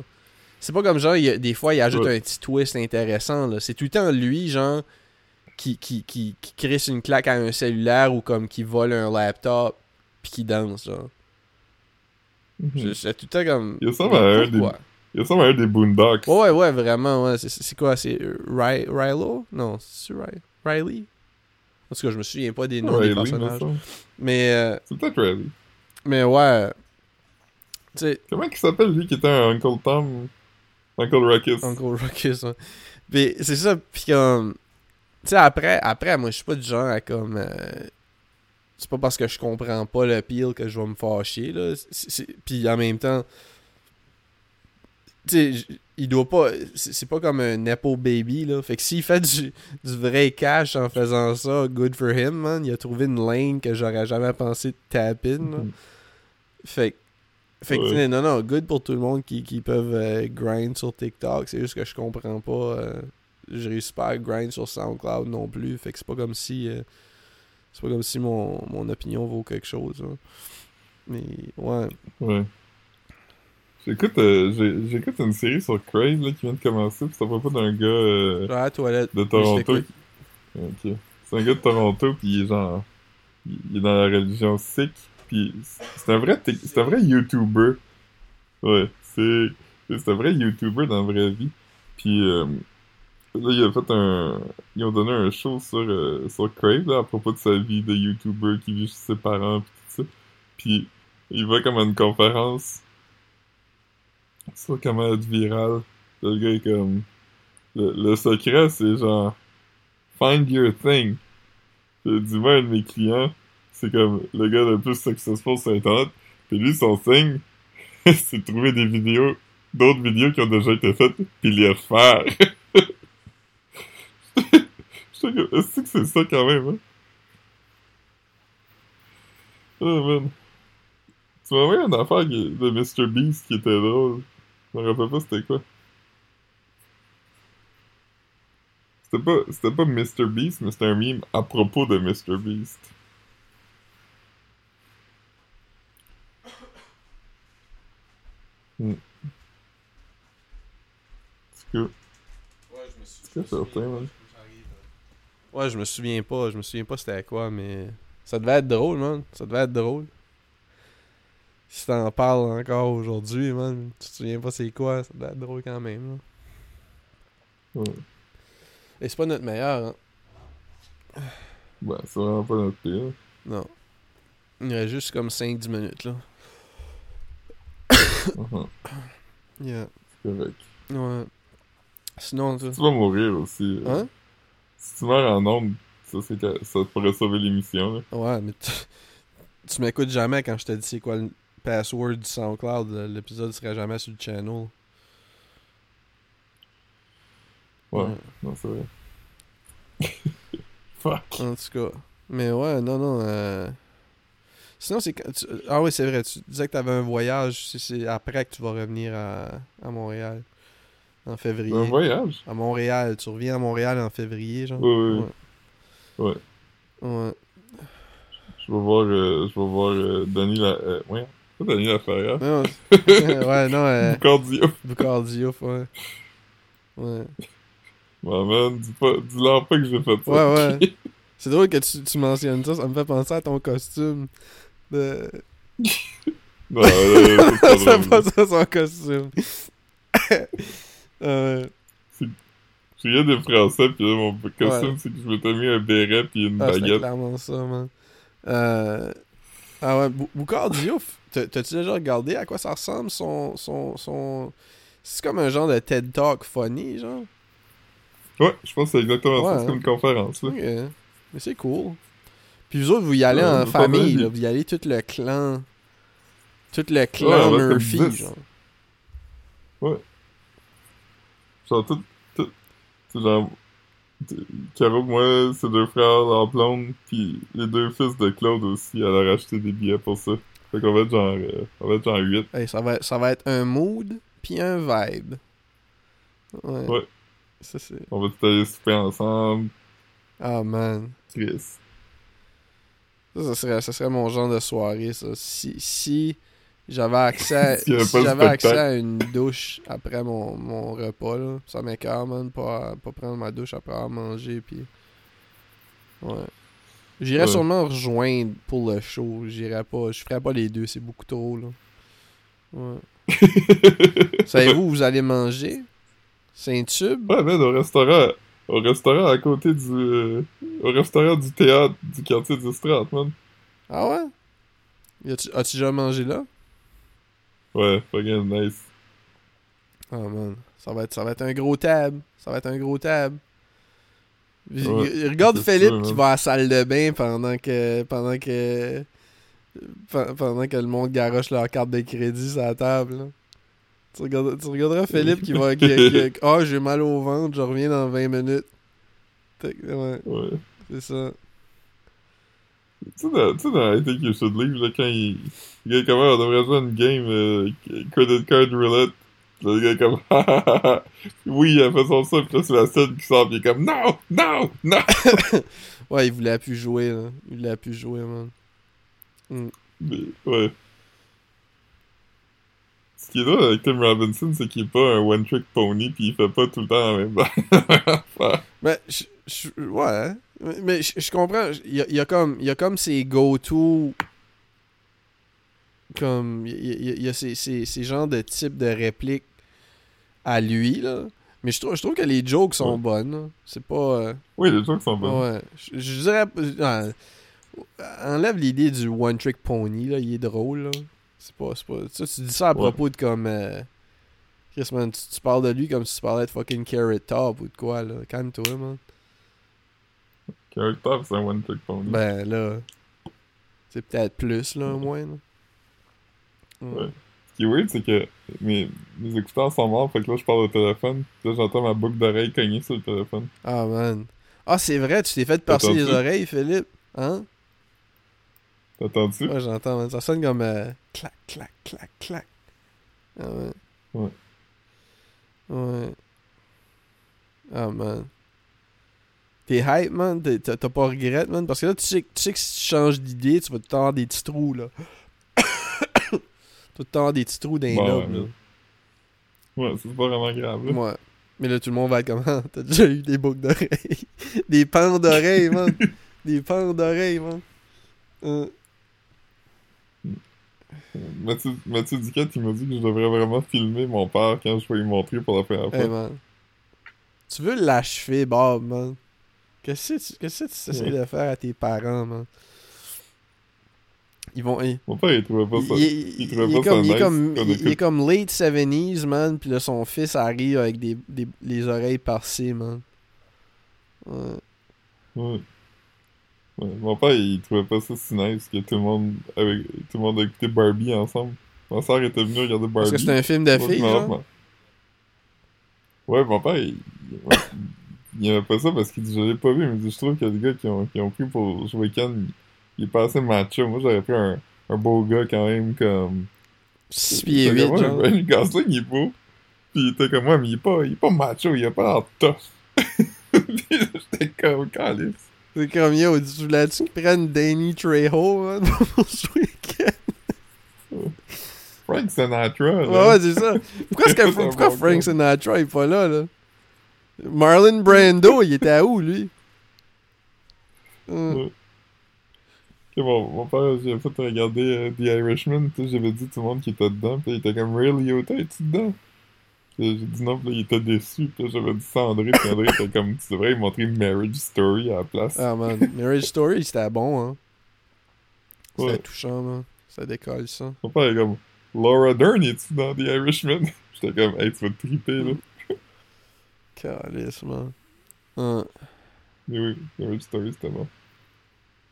C'est pas comme genre, il y a- des fois, il ajoute Ouais. un petit twist intéressant, là. C'est tout le temps lui, genre, qui, qui, qui, qui crisse une claque à un cellulaire ou comme qui vole un laptop puis qui danse, genre. Mhm. C'est tout le temps comme. Il ressemble à un des-? Il ressemble à un des Boondocks. Ouais, ouais, vraiment, ouais. C'est, quoi, c'est euh, Ry- Rilo? Non, c'est Ry- Riley? En tout cas, je me souviens pas des noms des Riley, personnages. Mais, euh, C'est peut-être Riley. mais ouais. Comment il s'appelle, lui, qui était un Uncle Tom? Uncle Ruckus. Uncle Ruckus, ouais. Puis c'est ça, puis comme. Tu sais, après, après, moi, je suis pas du genre à comme. euh, c'est pas parce que je comprends pas le pire que je vais me fâcher, là. Puis en même temps. Tu sais, il doit pas. C'est pas comme un Nepo Baby, là. Fait que s'il fait du, du vrai cash en faisant ça, good for him, man. Il a trouvé une lane que j'aurais jamais pensé de tap in, là. Mhm. Fait que. Fait que, Ouais. non, non, good pour tout le monde qui, qui peuvent euh, grind sur TikTok. C'est juste que je comprends pas. euh, je réussis pas à grind sur SoundCloud non plus. Fait que c'est pas comme si. euh, c'est pas comme si mon, mon opinion vaut quelque chose. hein. Mais, ouais. Ouais. J'écoute, euh, j'écoute une série sur Crave, là, qui vient de commencer, pis ça va pas d'un gars euh, toilette. de Toronto. C'est un gars de Toronto, puis il est genre... Il est dans la religion sikh, puis c'est un vrai... C'est un vrai YouTuber. Ouais, c'est... C'est un vrai YouTuber dans la vraie vie. Puis euh, là, il a fait un... Ils ont donné un show sur, euh, sur Crave, là, à propos de sa vie de YouTuber qui vit chez ses parents, puis tout ça. Puis il va comme à une conférence sur comment être viral. Le gars est comme... Le, le secret, c'est genre... Find your thing. J'ai dit, moi, un de mes clients, c'est comme le gars le plus successful sur Internet. Puis lui, son thing, c'est de trouver des vidéos, d'autres vidéos qui ont déjà été faites, puis les refaire. Est-ce que c'est ça quand même, hein? Oh man. Tu m'as envoyé une affaire de Mr. Beast qui était drôle. Je me rappelle pas c'était quoi. C'était pas, c'était pas Mr. Beast, mais c'était un meme à propos de Mr. Beast. Hmm. C'est cool. C'est certain, man. Ouais, je me souviens pas. Je me souviens pas c'était quoi, mais. Ça devait être drôle, man. Ça devait être drôle. Si t'en parles encore aujourd'hui, man, tu te souviens pas c'est quoi, ça devait être drôle quand même, là. Ouais. Et c'est pas notre meilleur, hein. Ben, c'est vraiment pas notre pire. Non. Il y a juste comme 5-10 minutes, là. Mhm. Yeah. C'est correct. Ouais. Sinon, tu... Tu vas mourir aussi. euh. Hein? Si tu meurs en ondes, ça, c'est que ça pourrait sauver l'émission. là. Ouais, mais tu, tu m'écoutes jamais quand je te dis c'est quoi le password du SoundCloud. là. L'épisode serait jamais sur le channel. Ouais, non, c'est vrai. Fuck. En tout cas. Mais ouais, non, non. euh, Sinon, c'est quand tu- Ah oui, c'est vrai. Tu disais que t'avais un voyage. C'est- C'est après que tu vas revenir à, à Montréal. En février. Un voyage? À Montréal. Tu reviens à Montréal en février, genre. Oui, oui. Ouais. Ouais. Je vais voir, euh, je vais voir euh, Denis la... Euh, ouais, pas Denis Laferrière. Non, c'est- ouais, non. Euh... Cardio. Bucardio, ouais. Ouais. Ouais, man, dis pas, dis-leur pas que j'ai fait ça. Ouais, ouais. C'est drôle que tu, tu mentionnes ça, ça me fait penser à ton costume. De... Non, là, là, c'est pas c'est drôle. pas ça son costume. Euh, Je riais des Français, pis là, mon costume, Ouais. c'est que je m'étais mis un béret pis une ah, baguette. clairement ça, man. Euh, ah ouais, Bou- Boucard Diouf, t'as- t'as-tu déjà regardé à quoi ça ressemble son. son, son... C'est comme un genre de TED Talk funny, genre? Ouais, je pense que c'est exactement Ouais, ça, c'est hein. comme une conférence, là. Mais c'est cool. Puis vous autres, vous y allez Ouais, en famille, là. Vous y allez tout le clan. Tout le Ouais, clan Murphy, comme dix. Genre. Tout, tout, c'est genre, Caro, moi, ses deux frères, leur blonde, pis les deux fils de Claude aussi, elle a racheté des billets pour ça. Fait qu'on va être genre, euh, on va être genre 8. Hey, ça, va, ça va être un mood puis un vibe. Ouais. Ouais. Ça, c'est... On va tout aller souper ensemble, Ah, man. Chris. Ça, ça serait, ça serait mon genre de soirée, ça. Si, si j'avais accès, si le j'avais accès à une douche après mon, mon repas, là, ça m'écœure, man, pas, pas prendre ma douche après avoir mangé, puis... Ouais. J'irais Ouais. sûrement rejoindre pour le show. J'irais pas... Je ferais pas les deux, c'est beaucoup trop, là. Ouais. Savez-vous où vous allez manger? Saint-Tube? Ouais, man, au restaurant, au restaurant à côté du, euh, au restaurant du théâtre du quartier du Strat, man. Ah ouais? As-tu déjà mangé là? Ouais, fucking nice. Ah man, ça va être, ça va être un gros tab. Ça va être un gros tab. Ouais, regarde Philippe sûr, qui man. va à la salle de bain pendant que pendant que pe- pendant que le monde garoche leur carte de crédit sur la table. là. Tu, regarderas Philippe qui va qui, qui- Ah, j'ai mal au ventre, je reviens dans 20 minutes. Ouais. c'est ça. Tu sais, dans, You Should Leave, là, quand il, le gars est comme, Ah, on devrait jouer à une game, euh, credit card roulette. Puis le gars comme, oui, elle fait son ça, pis là, c'est la scène qui sort, pis il est comme, non, non, non! Ouais, il voulait plus jouer, là. Il voulait plus jouer, man. Mais, ouais. Ce qui est drôle avec Tim Robinson, c'est qu'il est pas un one-trick pony, pis il fait pas tout le temps la même affaire. Mais, je, je- ouais. Mais- je, je comprends. Il y a, il y a comme, il y a comme ses go-to. Comme. Il y a, il y ces, ces, ces genres de types de répliques à lui, là. Mais je trouve, je trouve que les jokes sont Ouais. bonnes. là. C'est pas. euh, Oui, les trucs sont bons. ouais. Je, je dirais. euh, enlève l'idée du one-trick pony, là. Il est drôle, là. C'est pas. Pas ça, tu dis ça à Ouais. propos de comme. euh, Chris, man, tu, tu parles de lui comme si tu parlais de fucking Carrot Top ou de quoi, là. Calme-toi, man. Carrot Top, c'est un one-trick pony. Ben là, c'est peut-être plus là au moins. Là. Mm. Ouais. Ce qui est weird, c'est que mes, mes écouteurs sont morts, fait que là, je parle au téléphone. Puis là, j'entends ma boucle d'oreille cogner sur le téléphone. Ah man. Ah c'est vrai, tu t'es fait percer les oreilles, Philippe? Hein? T'entends-tu? Ouais, j'entends, man. Ça sonne comme euh, clac, clac, clac, clac. Ah ouais. Ouais. Ouais. Ah man. T'es hype, man. T'as pas regret, man. Parce que là, tu sais, que- tu sais que si tu changes d'idée, tu vas temps avoir des petits trous, là. tout le temps avoir des petits trous les Bon, ouais, là. Ouais, c'est pas vraiment grave, là. Ouais. Mais là, tout le monde va être comme Ah, T'as déjà eu des boucles d'oreilles. des pans d'oreilles, man. des pans d'oreilles, man. Euh, Mathieu, Mathieu Duquette, il m'a dit que je devrais vraiment filmer mon père quand je vais lui montrer pour la première fois. hey, man. Tu veux l'achever, Bob, man? Qu'est-ce que tu essaies de faire à tes parents, man? Ils vont. Ils, Mon père, il trouvait pas ça. il, trouvait il pas ça comme, il est nice comme, il- il est comme late 70s, man. Puis là, son fils arrive avec des, des, les oreilles parcées, man. Ouais. Ouais. Ouais, Mon père, il trouvait pas ça si nice que tout le monde avec tout le monde a écouté Barbie ensemble. Ma soeur était venue regarder Barbie. Parce que c'est un film de filles. Ouais, mon père, il, il aimait pas ça parce qu'il dit Je l'ai pas vu, mais Je trouve que les gars qui ont, qui ont pris pour ce week-end, il, est pas assez macho. Moi, j'aurais pris un, un beau gars quand même comme. 6 pieds Fait que 8, moi, genre. Gosling, il est beau. Puis il était comme moi, mais il est pas, il est pas macho, il a pas l'air tough. Puis j'étais comme calice. C'est comme yo, tu voulais-tu prennent Danny Trejo, man, pour ce week-end? Frank Sinatra, là. Ouais, ouais, c'est ça. Pourquoi, est-ce que- pourquoi Frank. Sinatra est pas là, là? Marlon Brando, il était à où, lui? Hum. Ouais. Bon, mon père, j'ai fait regarder euh, The Irishman, tu sais, j'avais dit tout le monde qui était dedans, puis il était comme Really, Ota, es-tu dedans? J'ai dit non, puis il était déçu, puis j'avais dit ça à André, puis André était comme, tu devrais montrer Marriage Story à la place. Ah, man. Marriage Story, c'était bon, hein. C'était Ouais. touchant, man. Ça décolle, ça. Mon père est comme, Laura Dern, es-tu dans The Irishman? J'étais comme, hey, tu vas te triper, là. Calice, man. Mais oui, Marriage Story, c'était bon.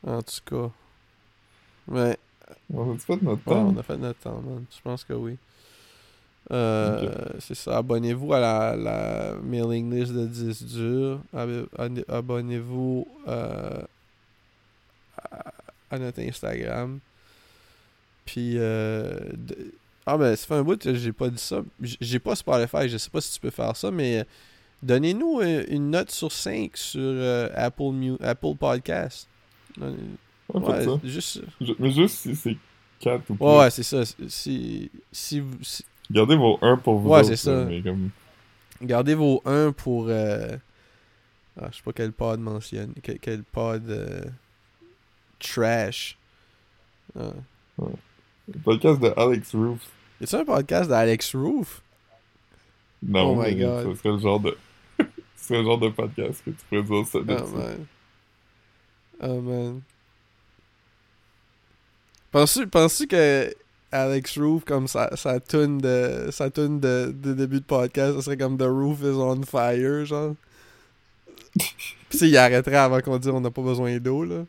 En tout cas. Ouais. On a fait notre Ouais, temps? on a fait notre temps, man. Je pense que oui. Euh, C'est ça. Abonnez-vous à la, la mailing list de 10 durs. Ab- ab- Abonnez-vous euh, à, à notre Instagram. Puis, euh, de- ah, ben, ça fait un bout que j'ai pas dit ça. J'ai pas Spotify, je sais pas si tu peux faire ça, mais donnez-nous euh, une note sur 5 sur euh, Apple, Mu- Apple Podcast. A fait Ouais, ça. juste. Je- mais juste si c'est 4 ou plus. Ouais, ouais, c'est ça. Si, si, vous- si- Gardez vos 1 pour vous Ouais, c'est ça. mais comme... Gardez vos 1 pour. euh, ah, je sais pas quel pod mentionne. Quel, quel pod. euh, trash. Ah. Le podcast de Alex Roof. Y a un podcast d'Alex Roof? Non, Oh my God. ce serait le genre de... le genre de podcast que tu pourrais dire ça Oh dessus. man. Oh man. Penses-tu penses que Alex Roof, comme sa, sa tune de. Sa tune de, de début de podcast, ça serait comme The Roof is on fire, genre? Pis si, il arrêterait avant qu'on dise on n'a pas besoin d'eau, là.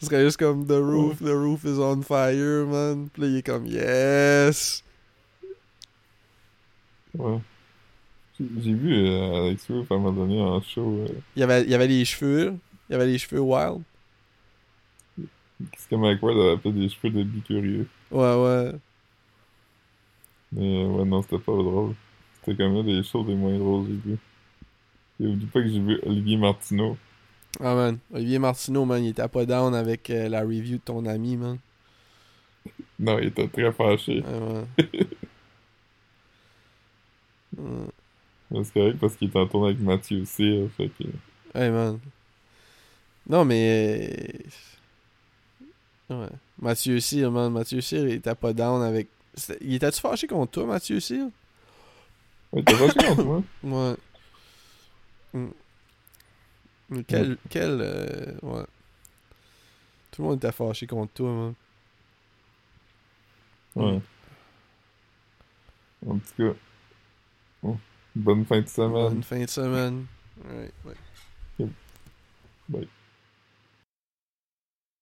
Ce serait juste comme The Roof, The Roof is on fire, man. Pis là, il est comme Yes! Ouais. J'ai vu euh, Alex Roof à un moment donné en show. Euh, Il y avait, il y avait les cheveux, il y avait les cheveux wild. c'est comme Ward avait fait des cheveux de bicurieux. Ouais, ouais. Mais euh, ouais, non, c'était pas drôle. C'était comme un des choses les moins drôles j'ai vu. Et oublie pas que j'ai vu Olivier Martineau. Ah man, Olivier Martineau, man, il était pas down avec euh, la review de ton ami, man. Non, il était très fâché. Ouais, ouais. C'est correct parce qu'il était en tournée avec Mathieu Cyr, fait que... Hey man. Non mais. Ouais. Mathieu Cyr, man. Mathieu Cyr, il était pas down avec. Il était-tu fâché contre toi, Mathieu Cyr? Ouais, t'es fâché contre moi? Ouais. Mm. Mais quel. Quel. euh, Ouais. Tout le monde était fâché contre toi, man. Ouais. En tout cas... bon, bonne fin de semaine. Bonne fin de semaine. Ouais. Bye.